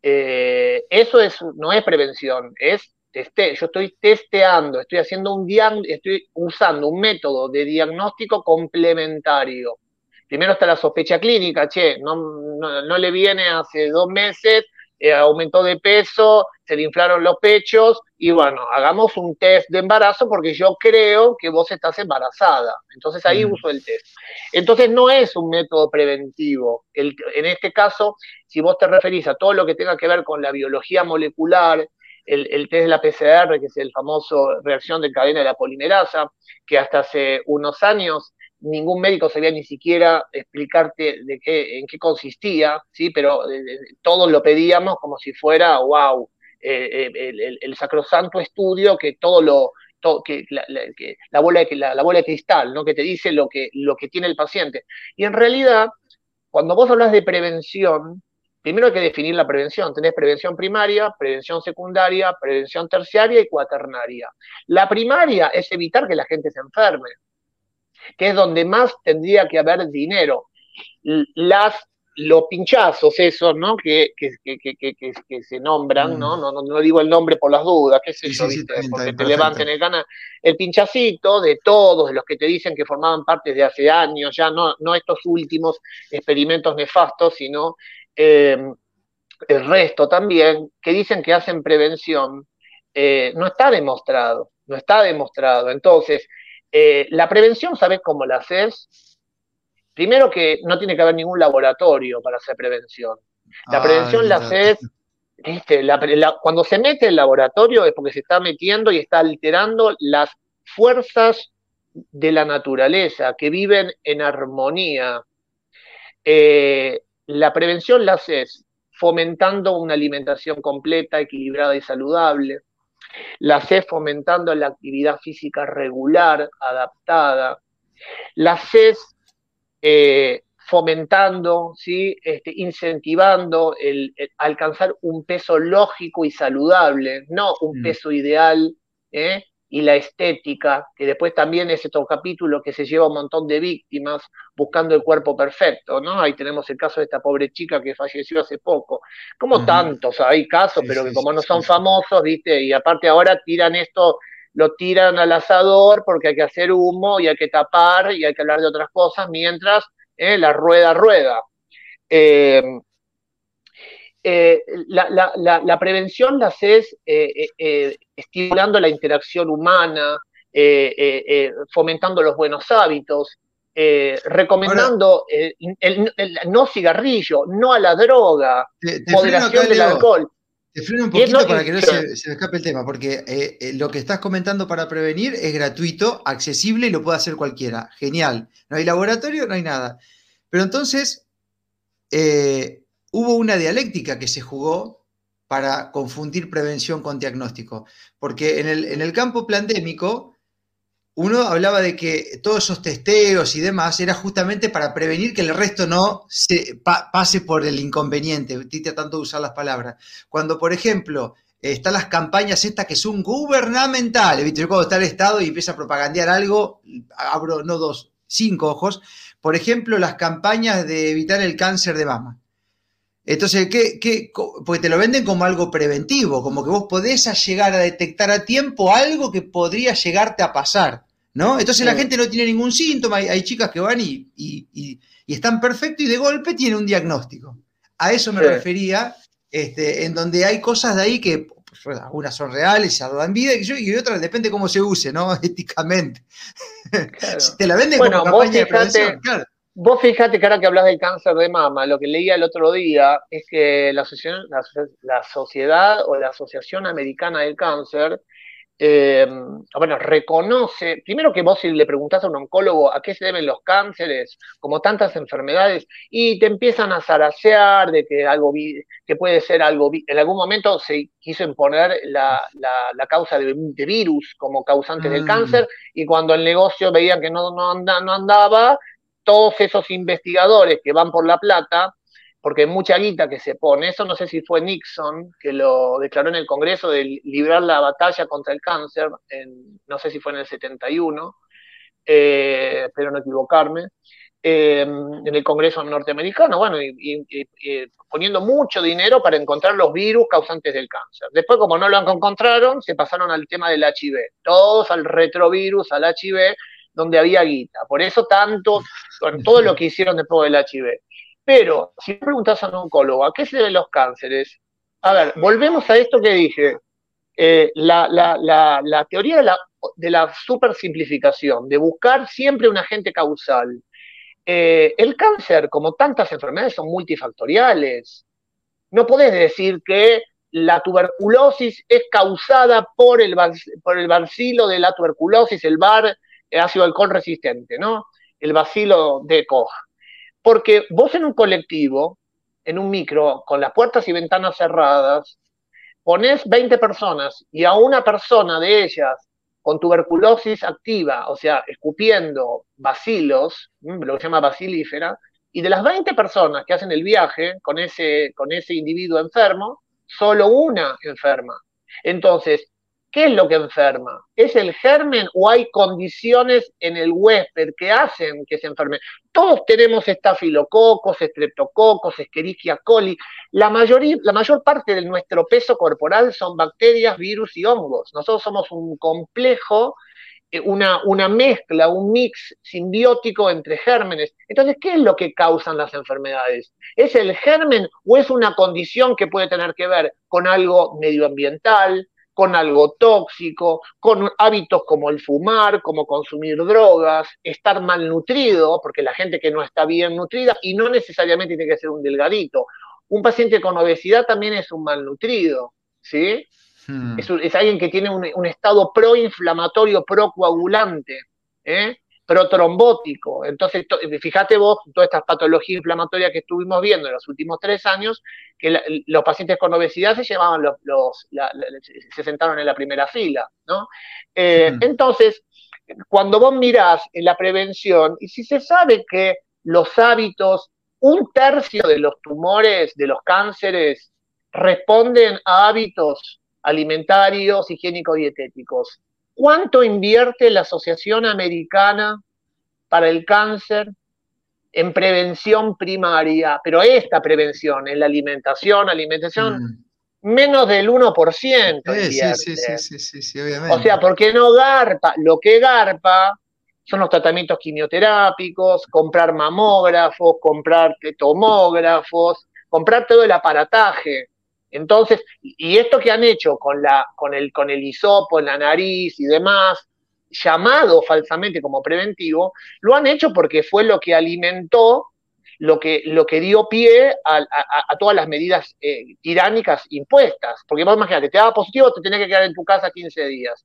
Eh, eso es, no es prevención, es yo estoy testeando, estoy haciendo un estoy usando un método de diagnóstico complementario. Primero está la sospecha clínica, che, no, no, le viene hace dos meses, eh, aumentó de peso, se le inflaron los pechos y bueno, hagamos un test de embarazo porque yo creo que vos estás embarazada. Entonces ahí uso el test. Entonces no es un método preventivo. en este caso, si vos te referís a todo lo que tenga que ver con la biología molecular, el, test de la PCR, que es el famoso reacción de cadena de la polimerasa, que hasta hace unos años ningún médico sabía ni siquiera explicarte de qué, en qué consistía, ¿sí? pero eh, eh, todos lo pedíamos como si fuera, wow, eh, el, sacrosanto estudio que todo lo, que, la, bola de, la, bola de cristal, ¿no? que te dice lo que, lo que tiene el paciente. Y en realidad, cuando vos hablas de prevención, Primero hay que definir la prevención. Tenés prevención primaria, prevención secundaria, prevención terciaria y cuaternaria. La primaria es evitar que la gente se enferme, que es donde más tendría que haber dinero. Las, los pinchazos, esos, ¿no? Que, que, se nombran, ¿no? ¿no? No, digo el nombre por las dudas, qué sé yo, porque te levanten el gana. El pinchacito de todos, de los que te dicen que formaban parte de hace años, ya no, no estos últimos experimentos nefastos, sino eh, el resto también, que dicen que hacen prevención, eh, no está demostrado, no está demostrado. Entonces, eh, la prevención, ¿sabes cómo la haces? Primero que no tiene que haber ningún laboratorio para hacer prevención. La ah, prevención la haces, cuando se mete el laboratorio es porque se está metiendo y está alterando las fuerzas de la naturaleza que viven en armonía. La prevención la haces fomentando una alimentación completa, equilibrada y saludable. La haces fomentando la actividad física regular, adaptada. La haces eh, fomentando, ¿sí? Este, incentivando el, alcanzar un peso lógico y saludable, no un mm. peso ideal, ¿eh? Y la estética, que después también es otro capítulo que se lleva un montón de víctimas buscando el cuerpo perfecto, ¿no? Ahí tenemos el caso de esta pobre chica que falleció hace poco. Como tantos, hay casos, pero que como no son famosos, ¿viste? Y aparte ahora tiran esto, lo tiran al asador porque hay que hacer humo y hay que tapar y hay que hablar de otras cosas, mientras ¿eh? la rueda rueda. Eh, eh, la, prevención la haces eh, eh, estimulando la interacción humana, fomentando los buenos hábitos, recomendando el, no cigarrillo, no a la droga, moderación del alcohol. Te freno un poquito para que no se, se, escape el tema, porque lo que estás comentando para prevenir es gratuito, accesible y lo puede hacer cualquiera. Genial. No hay laboratorio, no hay nada. Pero entonces, hubo una dialéctica que se jugó para confundir prevención con diagnóstico, porque en el, en el campo pandémico uno hablaba de que todos esos testeos y demás era justamente para prevenir que el resto no se pase por el inconveniente, Tita tanto usar las palabras. Cuando, por ejemplo, están las campañas estas que son gubernamentales, ¿viste? Cuando está el Estado y empieza a propagandear algo, abro no dos, cinco ojos, por ejemplo, las campañas de evitar el cáncer de mama. Entonces, ¿qué, qué, porque te lo venden como algo preventivo, como que vos podés llegar a detectar a tiempo algo que podría llegarte a pasar, ¿no? Entonces la gente no tiene ningún síntoma, hay, chicas que van y, están perfectos y de golpe tienen un diagnóstico. A eso me refería, este, en donde hay cosas de ahí que pues, algunas son reales, se dan vida, y otras depende cómo se use, ¿no? Éticamente. te la venden como campaña de prevención, claro. Vos fíjate que ahora que hablas del cáncer de mama, lo que leía el otro día es que la, la, Sociedad o la Asociación Americana del Cáncer, eh, bueno, reconoce, primero que vos si le preguntás a un oncólogo a qué se deben los cánceres, como tantas enfermedades, y te empiezan a zarasear de que algo que puede ser algo, en algún momento se quiso imponer la, la, causa de, virus como causante del mm. cáncer, y cuando el negocio veían que no, no, no andaba, todos esos investigadores que van por la plata, porque mucha guita que se pone, eso no sé si fue Nixon, que lo declaró en el Congreso de librar la batalla contra el cáncer, en, no sé si fue en el 71, eh, espero no equivocarme, eh, en el Congreso norteamericano, bueno, poniendo mucho dinero para encontrar los virus causantes del cáncer. Después, como no lo encontraron, se pasaron al tema del HIV, todos al retrovirus, al HIV, donde había guita. Por eso tanto, con todo lo que hicieron después del HIV. Pero, si preguntas a un oncólogo, ¿a qué se deben los cánceres? A ver, volvemos a esto que dije. Eh, la, teoría de la, de la supersimplificación, de buscar siempre un agente causal. Eh, el cáncer, como tantas enfermedades, son multifactoriales. No podés decir que la tuberculosis es causada por el, por el bacilo de la tuberculosis, el VAR, ácido alcohol resistente, ¿no? El bacilo de Koch. Porque vos en un colectivo, en un micro, con las puertas y ventanas cerradas, pones 20 personas y a una persona de ellas con tuberculosis activa, o sea, escupiendo bacilos, lo que se llama bacilífera, y de las 20 personas que hacen el viaje con ese, con ese individuo enfermo, solo una enferma. Entonces, ¿Qué es lo que enferma? ¿Es el germen o hay condiciones en el huésped que hacen que se enferme? Todos tenemos estafilococos, estreptococos, escherichia coli. La, mayoría, la mayor parte de nuestro peso corporal son bacterias, virus y hongos. Nosotros somos un complejo, eh, una, una mezcla, un mix simbiótico entre gérmenes. Entonces, ¿qué es lo que causan las enfermedades? ¿Es el germen o es una condición que puede tener que ver con algo medioambiental, con algo tóxico, con hábitos como el fumar, como consumir drogas, estar malnutrido, porque la gente que no está bien nutrida, y no necesariamente tiene que ser un delgadito. Un paciente con obesidad también es un malnutrido, ¿sí? Hmm. Es, alguien que tiene un, un estado proinflamatorio, procoagulante, ¿eh? Protrombótico. Entonces, fíjate vos, todas estas patologías inflamatorias que estuvimos viendo en los últimos tres años, que los pacientes con obesidad se llevaban los, se sentaron en la primera fila, ¿no? Eh, entonces, cuando vos mirás en la prevención, y si se sabe que los hábitos, un tercio de los tumores, de los cánceres, responden a hábitos alimentarios, higiénico-dietéticos. ¿Cuánto invierte la Asociación Americana para el Cáncer en prevención primaria? Pero esta prevención, en la alimentación, alimentación, mm. menos del 1%. Sí, sí, sí, sí, sí, obviamente. O sea, porque no garpa. Lo que garpa son los tratamientos quimioterápicos, comprar mamógrafos, comprar tomógrafos, comprar todo el aparataje. Entonces, y esto que han hecho con, el, hisopo en la nariz y demás, llamado falsamente como preventivo, lo han hecho porque fue lo que alimentó, lo que, dio pie a, todas las medidas eh, tiránicas impuestas. Porque vos imagínate, te daba positivo, te tenés que quedar en tu casa 15 días.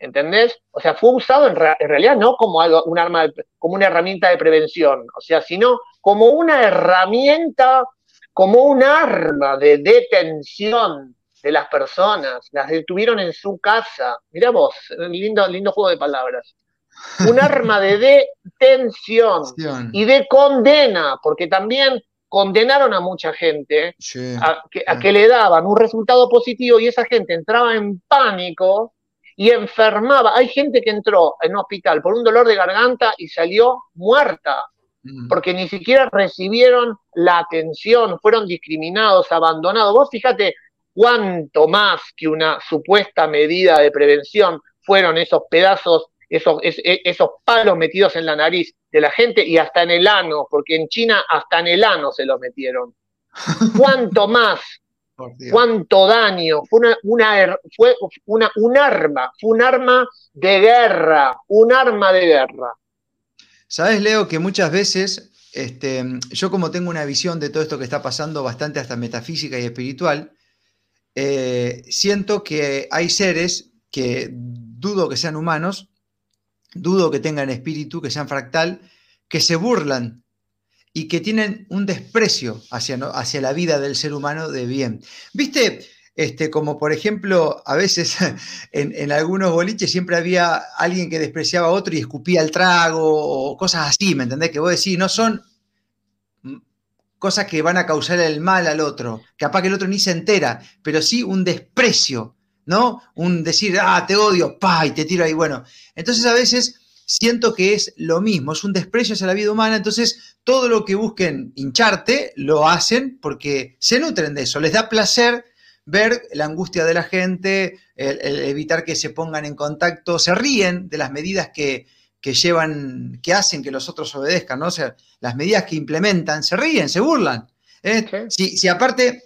¿Entendés? O sea, fue usado en, realidad no como algo, un arma, como una herramienta de prevención, o sea, sino como una herramienta como un arma de detención de las personas, las detuvieron en su casa. Mirá vos, lindo, lindo juego de palabras. Un arma de detención y de condena, porque también condenaron a mucha gente a, que, le daban un resultado positivo y esa gente entraba en pánico y enfermaba. Hay gente que entró en un hospital por un dolor de garganta y salió muerta. Porque ni siquiera recibieron la atención, fueron discriminados, abandonados. Vos fíjate cuánto más que una supuesta medida de prevención fueron esos pedazos, esos, e, esos palos metidos en la nariz de la gente y hasta en el ano, porque en China hasta en el ano se los metieron. ¿Cuánto más? ¿Cuánto daño? Fue, una, fue una, un arma, fue un arma de guerra, un arma de guerra. Sabes, Leo, que muchas veces, este, yo como tengo una visión de todo esto que está pasando bastante hasta metafísica y espiritual, eh, siento que hay seres que dudo que sean humanos, dudo que tengan espíritu, que sean fractal, que se burlan y que tienen un desprecio hacia, hacia la vida del ser humano de bien. ¿Viste? Este, como por ejemplo, a veces en, algunos boliches siempre había alguien que despreciaba a otro y escupía el trago o cosas así, ¿me entendés? Que vos decís, no son cosas que van a causar el mal al otro, capaz que el otro ni se entera, pero sí un desprecio ¿no? Un decir, ah, te odio, pa, y te tiro ahí. Bueno, entonces a veces siento que es lo mismo, es un desprecio hacia la vida humana, entonces todo lo que busquen hincharte lo hacen porque se nutren de eso, les da placer ver la angustia de la gente, evitar que se pongan en contacto, se ríen de las medidas que, llevan, que hacen que los otros obedezcan, ¿no? O sea, las medidas que implementan, se ríen, se burlan. ¿eh? si aparte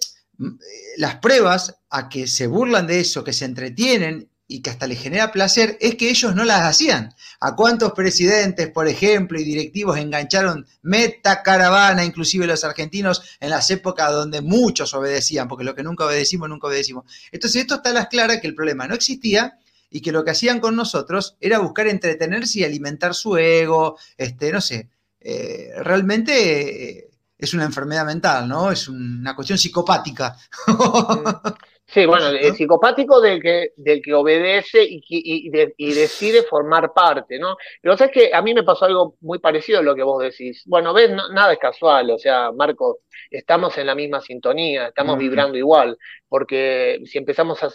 las pruebas a que se burlan de eso, que se entretienen y que hasta les genera placer, es que ellos no las hacían. ¿A cuántos presidentes, por ejemplo, y directivos engancharon meta caravana, inclusive los argentinos, en las épocas donde muchos obedecían, porque lo que nunca obedecimos, nunca obedecimos? Entonces, esto está a las claras que el problema no existía y que lo que hacían con nosotros era buscar entretenerse y alimentar su ego, este, no sé, eh, realmente... Eh, es una enfermedad mental, ¿no? Es una cuestión psicopática. Sí, bueno, es psicopático del que, del que obedece y, decide formar parte, ¿no? Pero sabes que a mí me pasó algo muy parecido a lo que vos decís. Bueno, ves, nada es casual, o sea, Marco, estamos en la misma sintonía, estamos vibrando igual, porque si empezamos a...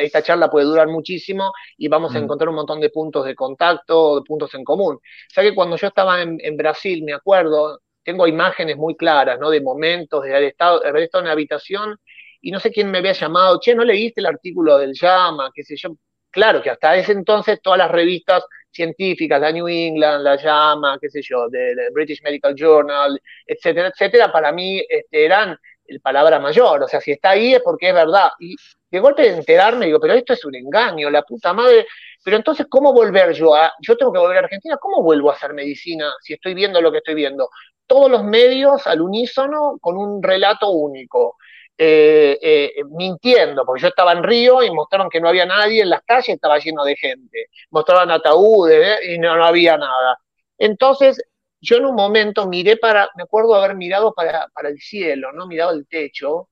esta charla puede durar muchísimo y vamos a encontrar un montón de puntos de contacto, de puntos en común. ¿Sabes que cuando yo estaba en, en Brasil, me acuerdo, tengo imágenes muy claras, ¿no? De momentos, de haber estado, haber estado en la habitación y no sé quién me había llamado, che, ¿no leíste el artículo del Llama? qué sé yo. Claro que hasta ese entonces todas las revistas científicas, la New England, la Llama, qué sé yo, del British Medical Journal, etcétera, etcétera, para mí este, eran el palabra mayor. O sea, si está ahí es porque es verdad. Y de golpe de enterarme, digo, pero esto es un engaño, la puta madre. Pero entonces, ¿cómo volver yo a.? Yo tengo que volver a Argentina, ¿cómo vuelvo a hacer medicina si estoy viendo lo que estoy viendo? todos los medios al unísono con un relato único. Eh, eh, mintiendo, porque yo estaba en Río y mostraron que no había nadie en las calles, estaba lleno de gente. Mostraban ataúdes ¿eh? y no, había nada. Entonces, yo en un momento miré para, me acuerdo haber mirado para, para el cielo, ¿no? Mirado el techo,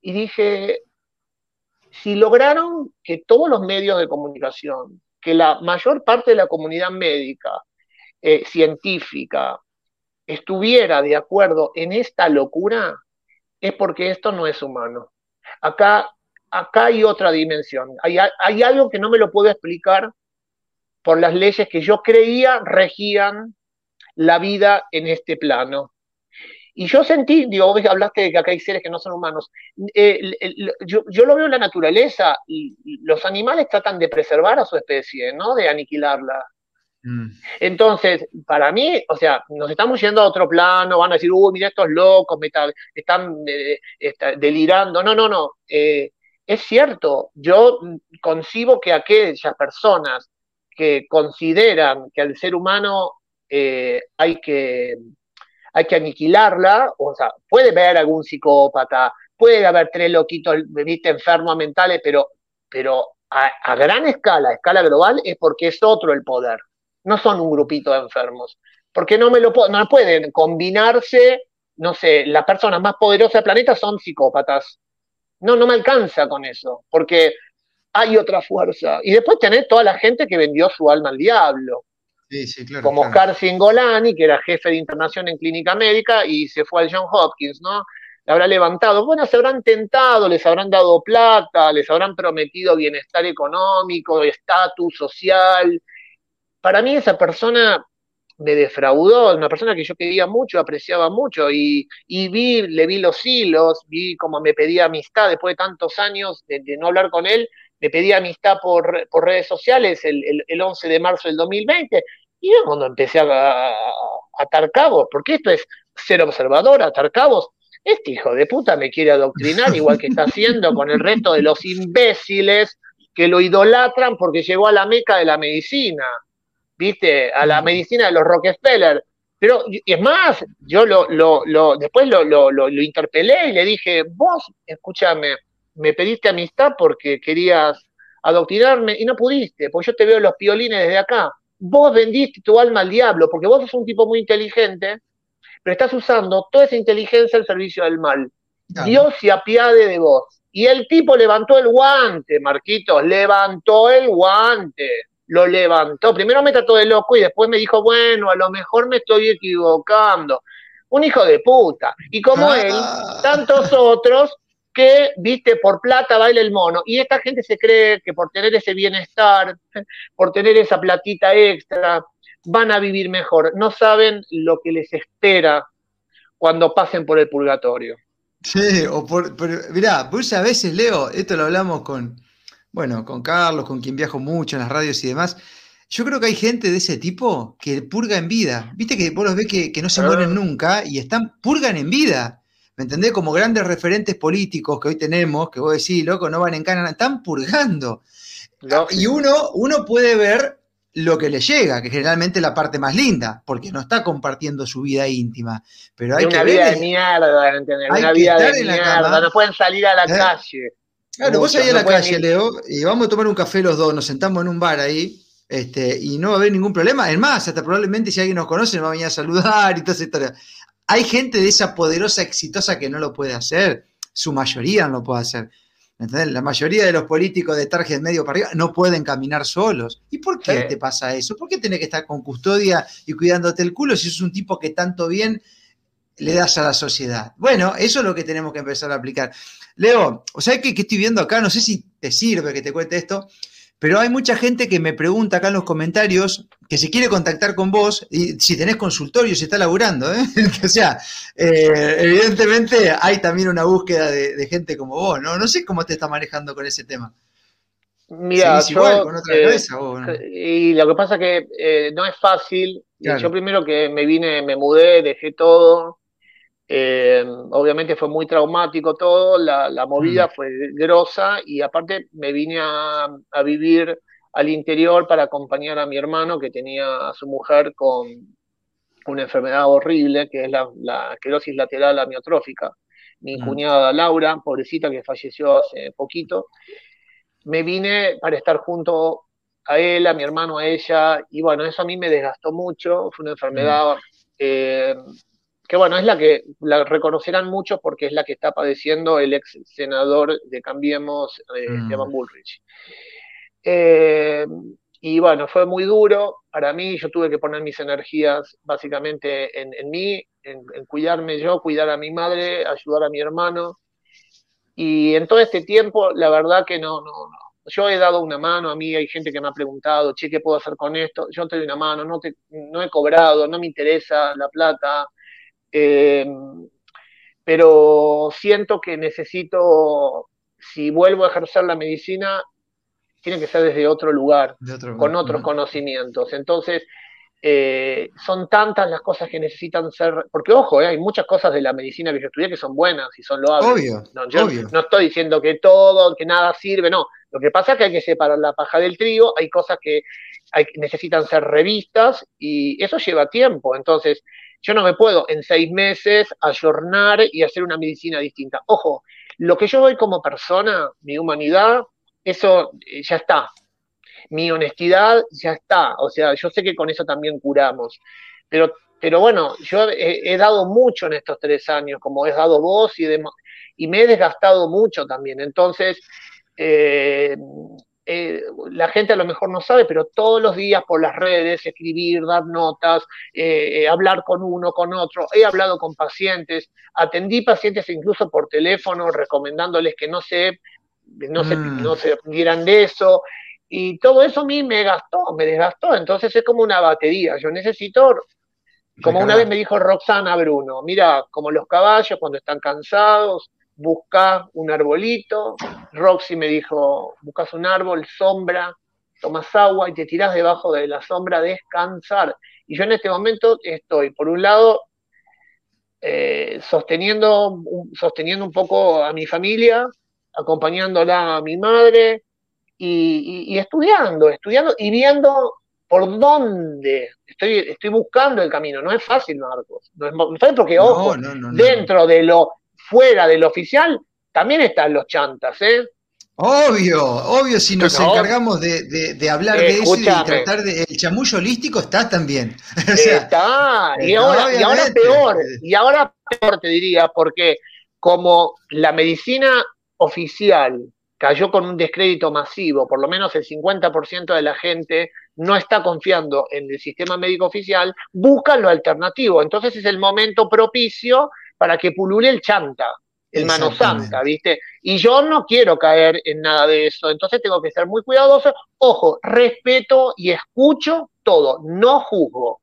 y dije, si lograron que todos los medios de comunicación, que la mayor parte de la comunidad médica, científica, estuviera de acuerdo en esta locura, es porque esto no es humano. Acá, acá hay otra dimensión. Hay, hay algo que no me lo puedo explicar por las leyes que yo creía regían la vida en este plano. Y yo sentí, digo, vos hablaste de que acá hay seres que no son humanos. Eh, yo, yo, lo veo en la naturaleza los animales tratan de preservar a su especie, ¿no? De aniquilarla. Mm. Entonces, para mí, o sea, nos estamos yendo a otro plano, van a decir, uy, mira estos locos, me están eh, delirando. No, no, no. Eh, es cierto, yo concibo que aquellas personas que consideran que al ser humano eh, hay, que, hay que aniquilarla, o sea, puede haber algún psicópata, puede haber tres loquitos, viste, enfermos mentales, pero, pero a, a gran escala, a escala global, es porque es otro el poder no son un grupito de enfermos, porque no, me lo, no pueden combinarse no sé, las personas más poderosas del planeta son psicópatas. No, no me alcanza con eso, porque hay otra fuerza. Y después tenés toda la gente que vendió su alma al diablo. Sí, sí, claro, como Oscar Singolani, que era jefe de internación en clínica médica y se fue al John Hopkins, ¿no? Le habrá levantado, bueno, se habrán tentado, les habrán dado plata, les habrán prometido bienestar económico, estatus social. Para mí esa persona me defraudó, una persona que yo quería mucho, apreciaba mucho y, vi, le vi los hilos, vi cómo me pedía amistad después de tantos años de, no hablar con él, me pedía amistad por, redes sociales el, el, 11 de marzo del 2020 y yo cuando empecé a, atar cabos, porque esto es ser observador, atar cabos, este hijo de puta me quiere adoctrinar igual que está haciendo con el resto de los imbéciles que lo idolatran porque llegó a la meca de la medicina. ¿Viste? A la medicina de los Rockefeller. Pero, es más, yo lo, lo, después lo, lo, interpelé y le dije, vos, escúchame, me pediste amistad porque querías adoctrinarme y no pudiste, porque yo te veo los piolines desde acá. Vos vendiste tu alma al diablo, porque vos sos un tipo muy inteligente, pero estás usando toda esa inteligencia al servicio del mal. Dios se apiade de vos. Y el tipo levantó el guante, Marquitos, levantó el guante lo levantó. Primero me trató de loco y después me dijo, bueno, a lo mejor me estoy equivocando. Un hijo de puta. Y como ah. él, tantos otros que, viste, por plata baila el mono. Y esta gente se cree que por tener ese bienestar, por tener esa platita extra, van a vivir mejor. No saben lo que les espera cuando pasen por el purgatorio. Sí, o por, mirá, pues a veces, Leo, esto lo hablamos con, bueno, con Carlos, con quien viajo mucho en las radios y demás, yo creo que hay gente de ese tipo que purga en vida. Viste que vos los ves que, no se mueren nunca y están, purgan en vida. ¿Me entendés? Como grandes referentes políticos que hoy tenemos, que vos decís, loco, no van en cana, están purgando. Y uno, uno puede ver lo que le llega, que generalmente es la parte más linda, porque no está compartiendo su vida íntima. Pero hay una vida de mierda, ¿entendés? Una vida de mierda, no pueden salir a la ¿Eh? calle. Claro, vos ahí a la calle, Leo, y vamos a tomar un café los dos, nos sentamos en un bar ahí, este, y no va a haber ningún problema. Es más, hasta probablemente si alguien nos conoce nos va a venir a saludar y toda esa historia. Hay gente de esa poderosa, exitosa que no lo puede hacer. Su mayoría no lo puede hacer. ¿Entendés? La mayoría de los políticos de target medio para arriba no pueden caminar solos. ¿Y por qué te pasa eso? ¿Por qué tenés que estar con custodia y cuidándote el culo si sos un tipo que tanto bien le das a la sociedad? Bueno, eso es lo que tenemos que empezar a aplicar. Leo, o sea, que, estoy viendo acá, no sé si te sirve que te cuente esto, pero hay mucha gente que me pregunta acá en los comentarios que se quiere contactar con vos y si tenés consultorio, si está laburando. ¿eh? o sea, eh, evidentemente hay también una búsqueda de, gente como vos, ¿no? No sé cómo te está manejando con ese tema. Mira, yo, con otra eh, Y lo que pasa que eh, no es fácil. Yo primero que me vine, me mudé, dejé todo. Eh, obviamente fue muy traumático todo, la, movida fue grosa y aparte me vine a, vivir al interior para acompañar a mi hermano que tenía a su mujer con una enfermedad horrible que es la, la esclerosis lateral amiotrófica. Mi cuñada Laura, pobrecita que falleció hace poquito, me vine para estar junto a él, a mi hermano, a ella, y bueno, eso a mí me desgastó mucho, fue una enfermedad eh, que bueno, es la que la reconocerán muchos porque es la que está padeciendo el ex senador de Cambiemos, eh, mm. Esteban Bullrich. Eh, y bueno, fue muy duro para mí, yo tuve que poner mis energías básicamente en, mí, en, cuidarme yo, cuidar a mi madre, ayudar a mi hermano. Y en todo este tiempo, la verdad que no, no, no. Yo he dado una mano, a mí hay gente que me ha preguntado, che, ¿qué puedo hacer con esto? Yo te doy una mano, no, te, no he cobrado, no me interesa la plata, eh, pero siento que necesito, si vuelvo a ejercer la medicina, tiene que ser desde otro lugar, con otros conocimientos. Entonces, eh, son tantas las cosas que necesitan ser, porque ojo, eh, hay muchas cosas de la medicina que yo estudié que son buenas y son loables. Obvio, no, yo no estoy diciendo que todo, que nada sirve, no. Lo que pasa es que hay que separar la paja del trigo, hay cosas que necesitan ser revistas y eso lleva tiempo. Entonces, yo no me puedo en seis meses ayornar y hacer una medicina distinta. Ojo, lo que yo doy como persona, mi humanidad, eso eh, ya está. Mi honestidad ya está. O sea, yo sé que con eso también curamos. Pero pero bueno, yo he, dado mucho en estos tres años, como he dado vos y demás, y me he desgastado mucho también. Entonces, eh, eh, la gente a lo mejor no sabe, pero todos los días por las redes, escribir, dar notas, eh, hablar con uno, con otro. He hablado con pacientes, atendí pacientes incluso por teléfono, recomendándoles que no se, no se, mm. no se dieran de eso. Y todo eso a mí me gastó, me desgastó. Entonces es como una batería. Yo necesito, como una vez me dijo Roxana Bruno, mira, como los caballos cuando están cansados, busca un arbolito. Roxy me dijo, buscas un árbol, sombra, tomas agua y te tiras debajo de la sombra a descansar. Y yo en este momento estoy, por un lado, eh, sosteniendo, sosteniendo un poco a mi familia, acompañándola a mi madre y, estudiando, estudiando y viendo por dónde estoy, estoy buscando el camino. No es fácil, Marcos. No es fácil porque, ojo, dentro de lo fuera del oficial, también están los chantas, ¿eh? Obvio, obvio, si nos encargamos de, hablar de eso y de tratar de. El chamullo holístico está también. está, y ahora, y ahora peor, y ahora peor te diría, porque como la medicina oficial cayó con un descrédito masivo, por lo menos el 50% de la gente no está confiando en el sistema médico oficial, buscan lo alternativo. Entonces es el momento propicio para que pulule el chanta, el mano santa, ¿viste? Y yo no quiero caer en nada de eso, entonces tengo que ser muy cuidadoso. Ojo, respeto y escucho todo, no juzgo.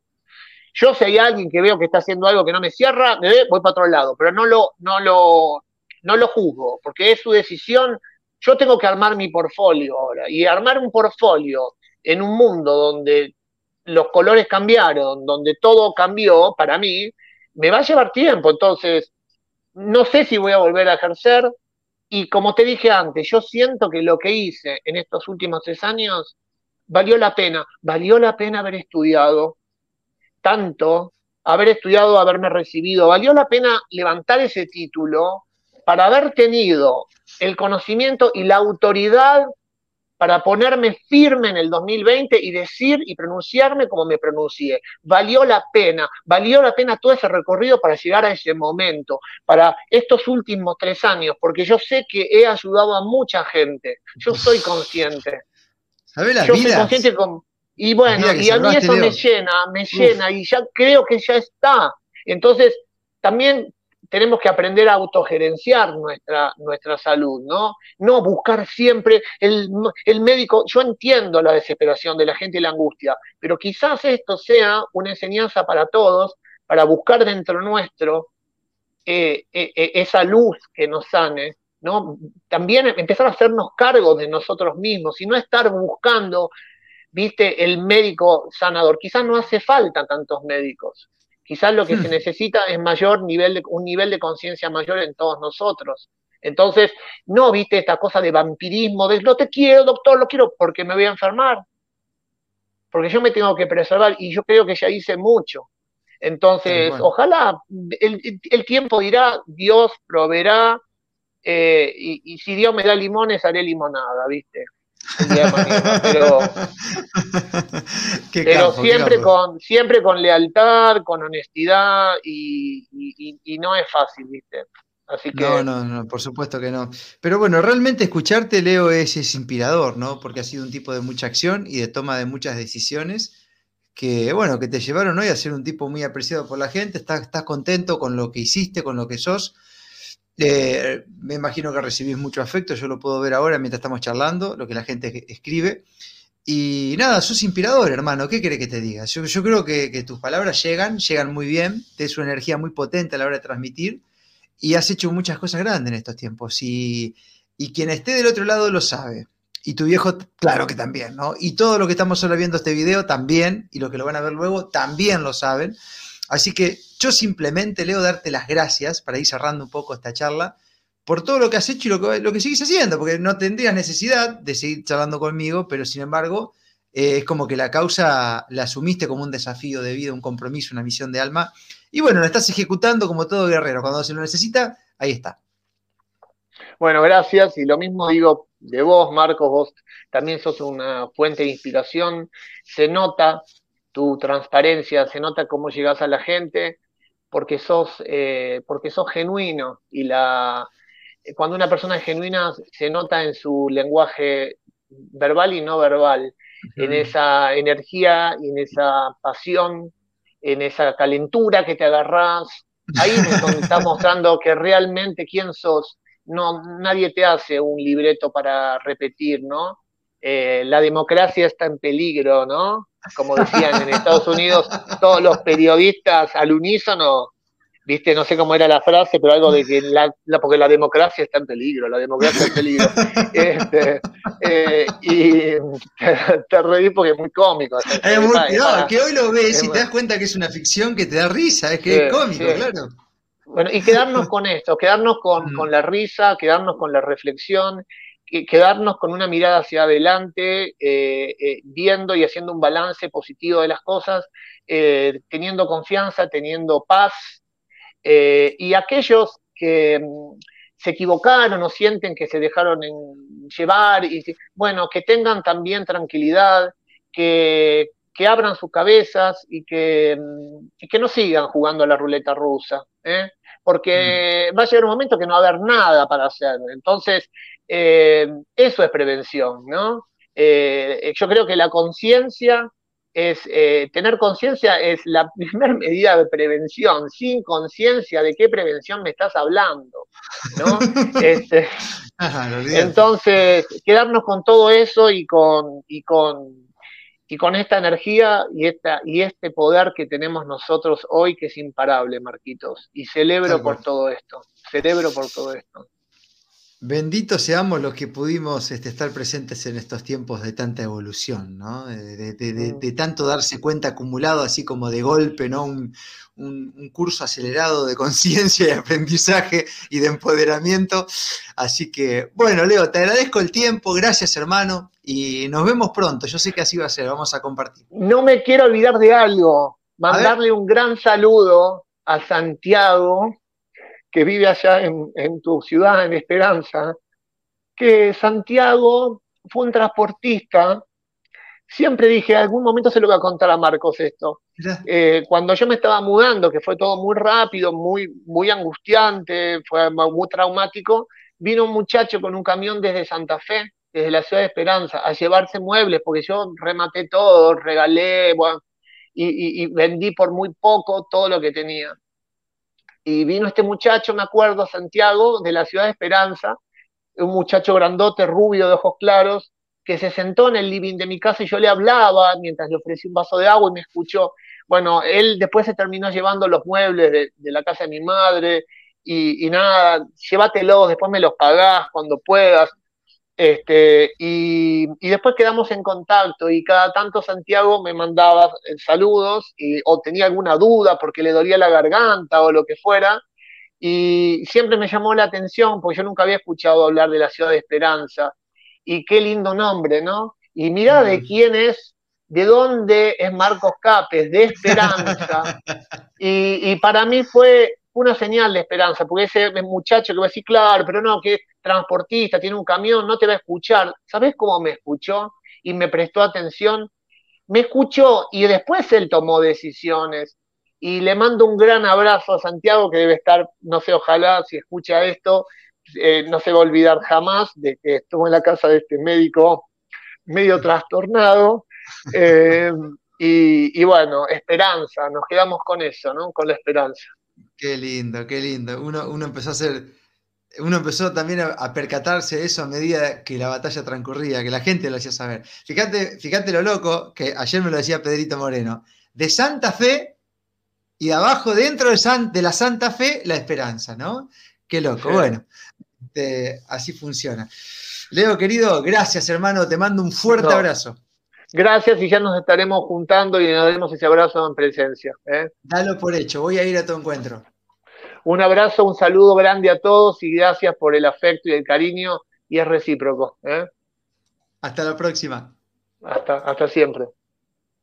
Yo si hay alguien que veo que está haciendo algo que no me cierra, me voy para otro lado, pero no lo, no lo, no lo juzgo, porque es su decisión. Yo tengo que armar mi portfolio ahora, y armar un portfolio en un mundo donde los colores cambiaron, donde todo cambió para mí, me va a llevar tiempo, entonces no sé si voy a volver a ejercer. Y como te dije antes, yo siento que lo que hice en estos últimos tres años valió la pena, valió la pena haber estudiado tanto, haber estudiado, haberme recibido, valió la pena levantar ese título para haber tenido el conocimiento y la autoridad para ponerme firme en el 2020 y decir y pronunciarme como me pronuncié. Valió la pena, valió la pena todo ese recorrido para llegar a ese momento, para estos últimos tres años, porque yo sé que he ayudado a mucha gente. Yo soy consciente. yo soy consciente con... Y bueno, y a mí eso me llena, me llena, y ya creo que ya está. Entonces, también tenemos que aprender a autogerenciar nuestra, nuestra salud, ¿no? No buscar siempre el, médico. Yo entiendo la desesperación de la gente y la angustia, pero quizás esto sea una enseñanza para todos, para buscar dentro nuestro eh, eh, eh, esa luz que nos sane, ¿no? También empezar a hacernos cargo de nosotros mismos y no estar buscando, viste, el médico sanador. Quizás no hace falta tantos médicos. Quizás lo que se hmm. necesita es mayor nivel de, un nivel de conciencia mayor en todos nosotros. Entonces, no viste esta cosa de vampirismo, de no te quiero, doctor, lo quiero porque me voy a enfermar. Porque yo me tengo que preservar y yo creo que ya hice mucho. Entonces, ojalá el, tiempo dirá, Dios proveerá, eh, y, y, si Dios me da limones, haré limonada, ¿viste? pero, pero siempre, con, siempre con lealtad, con honestidad y, no es fácil, ¿viste? Así que... No, no, no, por supuesto que no. Pero bueno, realmente escucharte, Leo, es, es inspirador, ¿no? Porque has sido un tipo de mucha acción y de toma de muchas decisiones que, bueno, que te llevaron hoy a ser un tipo muy apreciado por la gente, estás, estás contento con lo que hiciste, con lo que sos eh, me imagino que recibís mucho afecto, yo lo puedo ver ahora mientras estamos charlando, lo que la gente escribe. Y nada, sos inspirador, hermano, ¿qué querés que te diga? Yo, creo que, tus palabras llegan, llegan muy bien, tienes una energía muy potente a la hora de transmitir y has hecho muchas cosas grandes en estos tiempos. Y, y quien esté del otro lado lo sabe. Y tu viejo, claro que también, ¿no? Y todo lo que estamos ahora viendo este video también, y los que lo van a ver luego también lo saben. Así que yo simplemente, Leo, darte las gracias para ir cerrando un poco esta charla por todo lo que has hecho y lo que, seguís haciendo, porque no tendrías necesidad de seguir charlando conmigo, pero sin embargo eh, es como que la causa la asumiste como un desafío de vida, un compromiso, una misión de alma, y bueno, la estás ejecutando como todo guerrero, cuando se lo necesita, ahí está. Bueno, gracias, y lo mismo digo de vos, Marcos, vos también sos una fuente de inspiración, se nota tu transparencia, se nota cómo llegas a la gente, porque sos, eh, porque sos genuino. Y la, cuando una persona es genuina se nota en su lenguaje verbal y no verbal, en esa energía y en esa pasión, en esa calentura que te agarras. Ahí es donde está mostrando que realmente quién sos. No, nadie te hace un libreto para repetir, ¿no? Eh, la democracia está en peligro, ¿no? Como decían en Estados Unidos, todos los periodistas al unísono viste, no sé cómo era la frase, pero algo de que la, porque la democracia está en peligro, la democracia está en peligro. Este, eh, y te, reí porque es muy cómico. Es muy, no, que hoy lo ves y te das cuenta que es una ficción que te da risa, es que es cómico, claro. Bueno, y quedarnos con esto, quedarnos con, mm. con la risa, quedarnos con la reflexión, quedarnos con una mirada hacia adelante, eh, eh, viendo y haciendo un balance positivo de las cosas, teniendo confianza, teniendo paz, eh, y aquellos que mm, se equivocaron o sienten que se dejaron llevar, y, bueno, que tengan también tranquilidad, que, abran sus cabezas y que, mm, que, no sigan jugando a la ruleta rusa, ¿eh? porque mm. va a llegar un momento que no va a haber nada para hacer. Entonces, eh, eso es prevención, ¿no? yo creo que la conciencia es eh, tener conciencia es la primera medida de prevención. Sin conciencia de qué prevención me estás hablando, ¿no? Este, entonces, quedarnos con todo eso y con, y con, y con esta energía y, esta, y este poder que tenemos nosotros hoy, que es imparable, Marquitos. Y celebro por todo esto. Celebro por todo esto. Benditos seamos los que pudimos este, estar presentes en estos tiempos de tanta evolución, ¿no? de, tanto darse cuenta acumulado, así como de golpe, ¿no? Un, curso acelerado de conciencia y aprendizaje y de empoderamiento. Así que, bueno, Leo, te agradezco el tiempo, gracias hermano, y nos vemos pronto. Yo sé que así va a ser, vamos a compartir. No me quiero olvidar de algo, mandarle un gran saludo a Santiago, que vive allá en, tu ciudad, en Esperanza, que Santiago fue un transportista. Siempre dije, algún momento se lo voy a contar a Marcos esto. Eh, cuando yo me estaba mudando, que fue todo muy rápido, muy, muy angustiante, fue muy traumático, vino un muchacho con un camión desde Santa Fe, desde la ciudad de Esperanza, a llevarse muebles, porque yo rematé todo, regalé, y vendí por muy poco todo lo que tenía. Y vino este muchacho, me acuerdo, Santiago, de la ciudad de Esperanza, un muchacho grandote, rubio, de ojos claros, que se sentó en el living de mi casa y yo le hablaba mientras le ofrecí un vaso de agua y me escuchó. Bueno, él después se terminó llevando los muebles de, la casa de mi madre y, y, nada, llévatelos, después me los pagás cuando puedas. Este, y, después quedamos en contacto y cada tanto Santiago me mandaba eh, saludos y, o tenía alguna duda porque le dolía la garganta o lo que fuera. Y siempre me llamó la atención porque yo nunca había escuchado hablar de la ciudad de Esperanza. Y qué lindo nombre, ¿no? Y mira de quién es, de dónde es Marcos Capes, de Esperanza. y para mí fue una señal de esperanza, porque ese muchacho que va a decir, claro, pero no, que transportista, tiene un camión, no te va a escuchar. ¿Sabes cómo me escuchó? Y me prestó atención. Me escuchó y después él tomó decisiones. Y le mando un gran abrazo a Santiago, que debe estar, no sé, ojalá si escucha esto, eh, no se va a olvidar jamás de que estuvo en la casa de este médico medio trastornado. Eh, y, bueno, esperanza, nos quedamos con eso, ¿no? Con la esperanza. Qué lindo, qué lindo. Uno, uno empezó a hacer, uno empezó también a, percatarse de eso a medida que la batalla transcurría, que la gente lo hacía saber. Fíjate, fíjate lo loco, que ayer me lo decía Pedrito Moreno, de Santa Fe y de abajo, dentro de, de la Santa Fe, la esperanza, ¿no? Qué loco. Bueno, este, así funciona. Leo, querido, gracias, hermano. Te mando un fuerte abrazo. Gracias y ya nos estaremos juntando y nos daremos ese abrazo en presencia. ¿eh? Dalo por hecho, voy a ir a tu encuentro. Un abrazo, un saludo grande a todos y gracias por el afecto y el cariño y es recíproco. ¿eh? Hasta la próxima. Hasta, hasta siempre.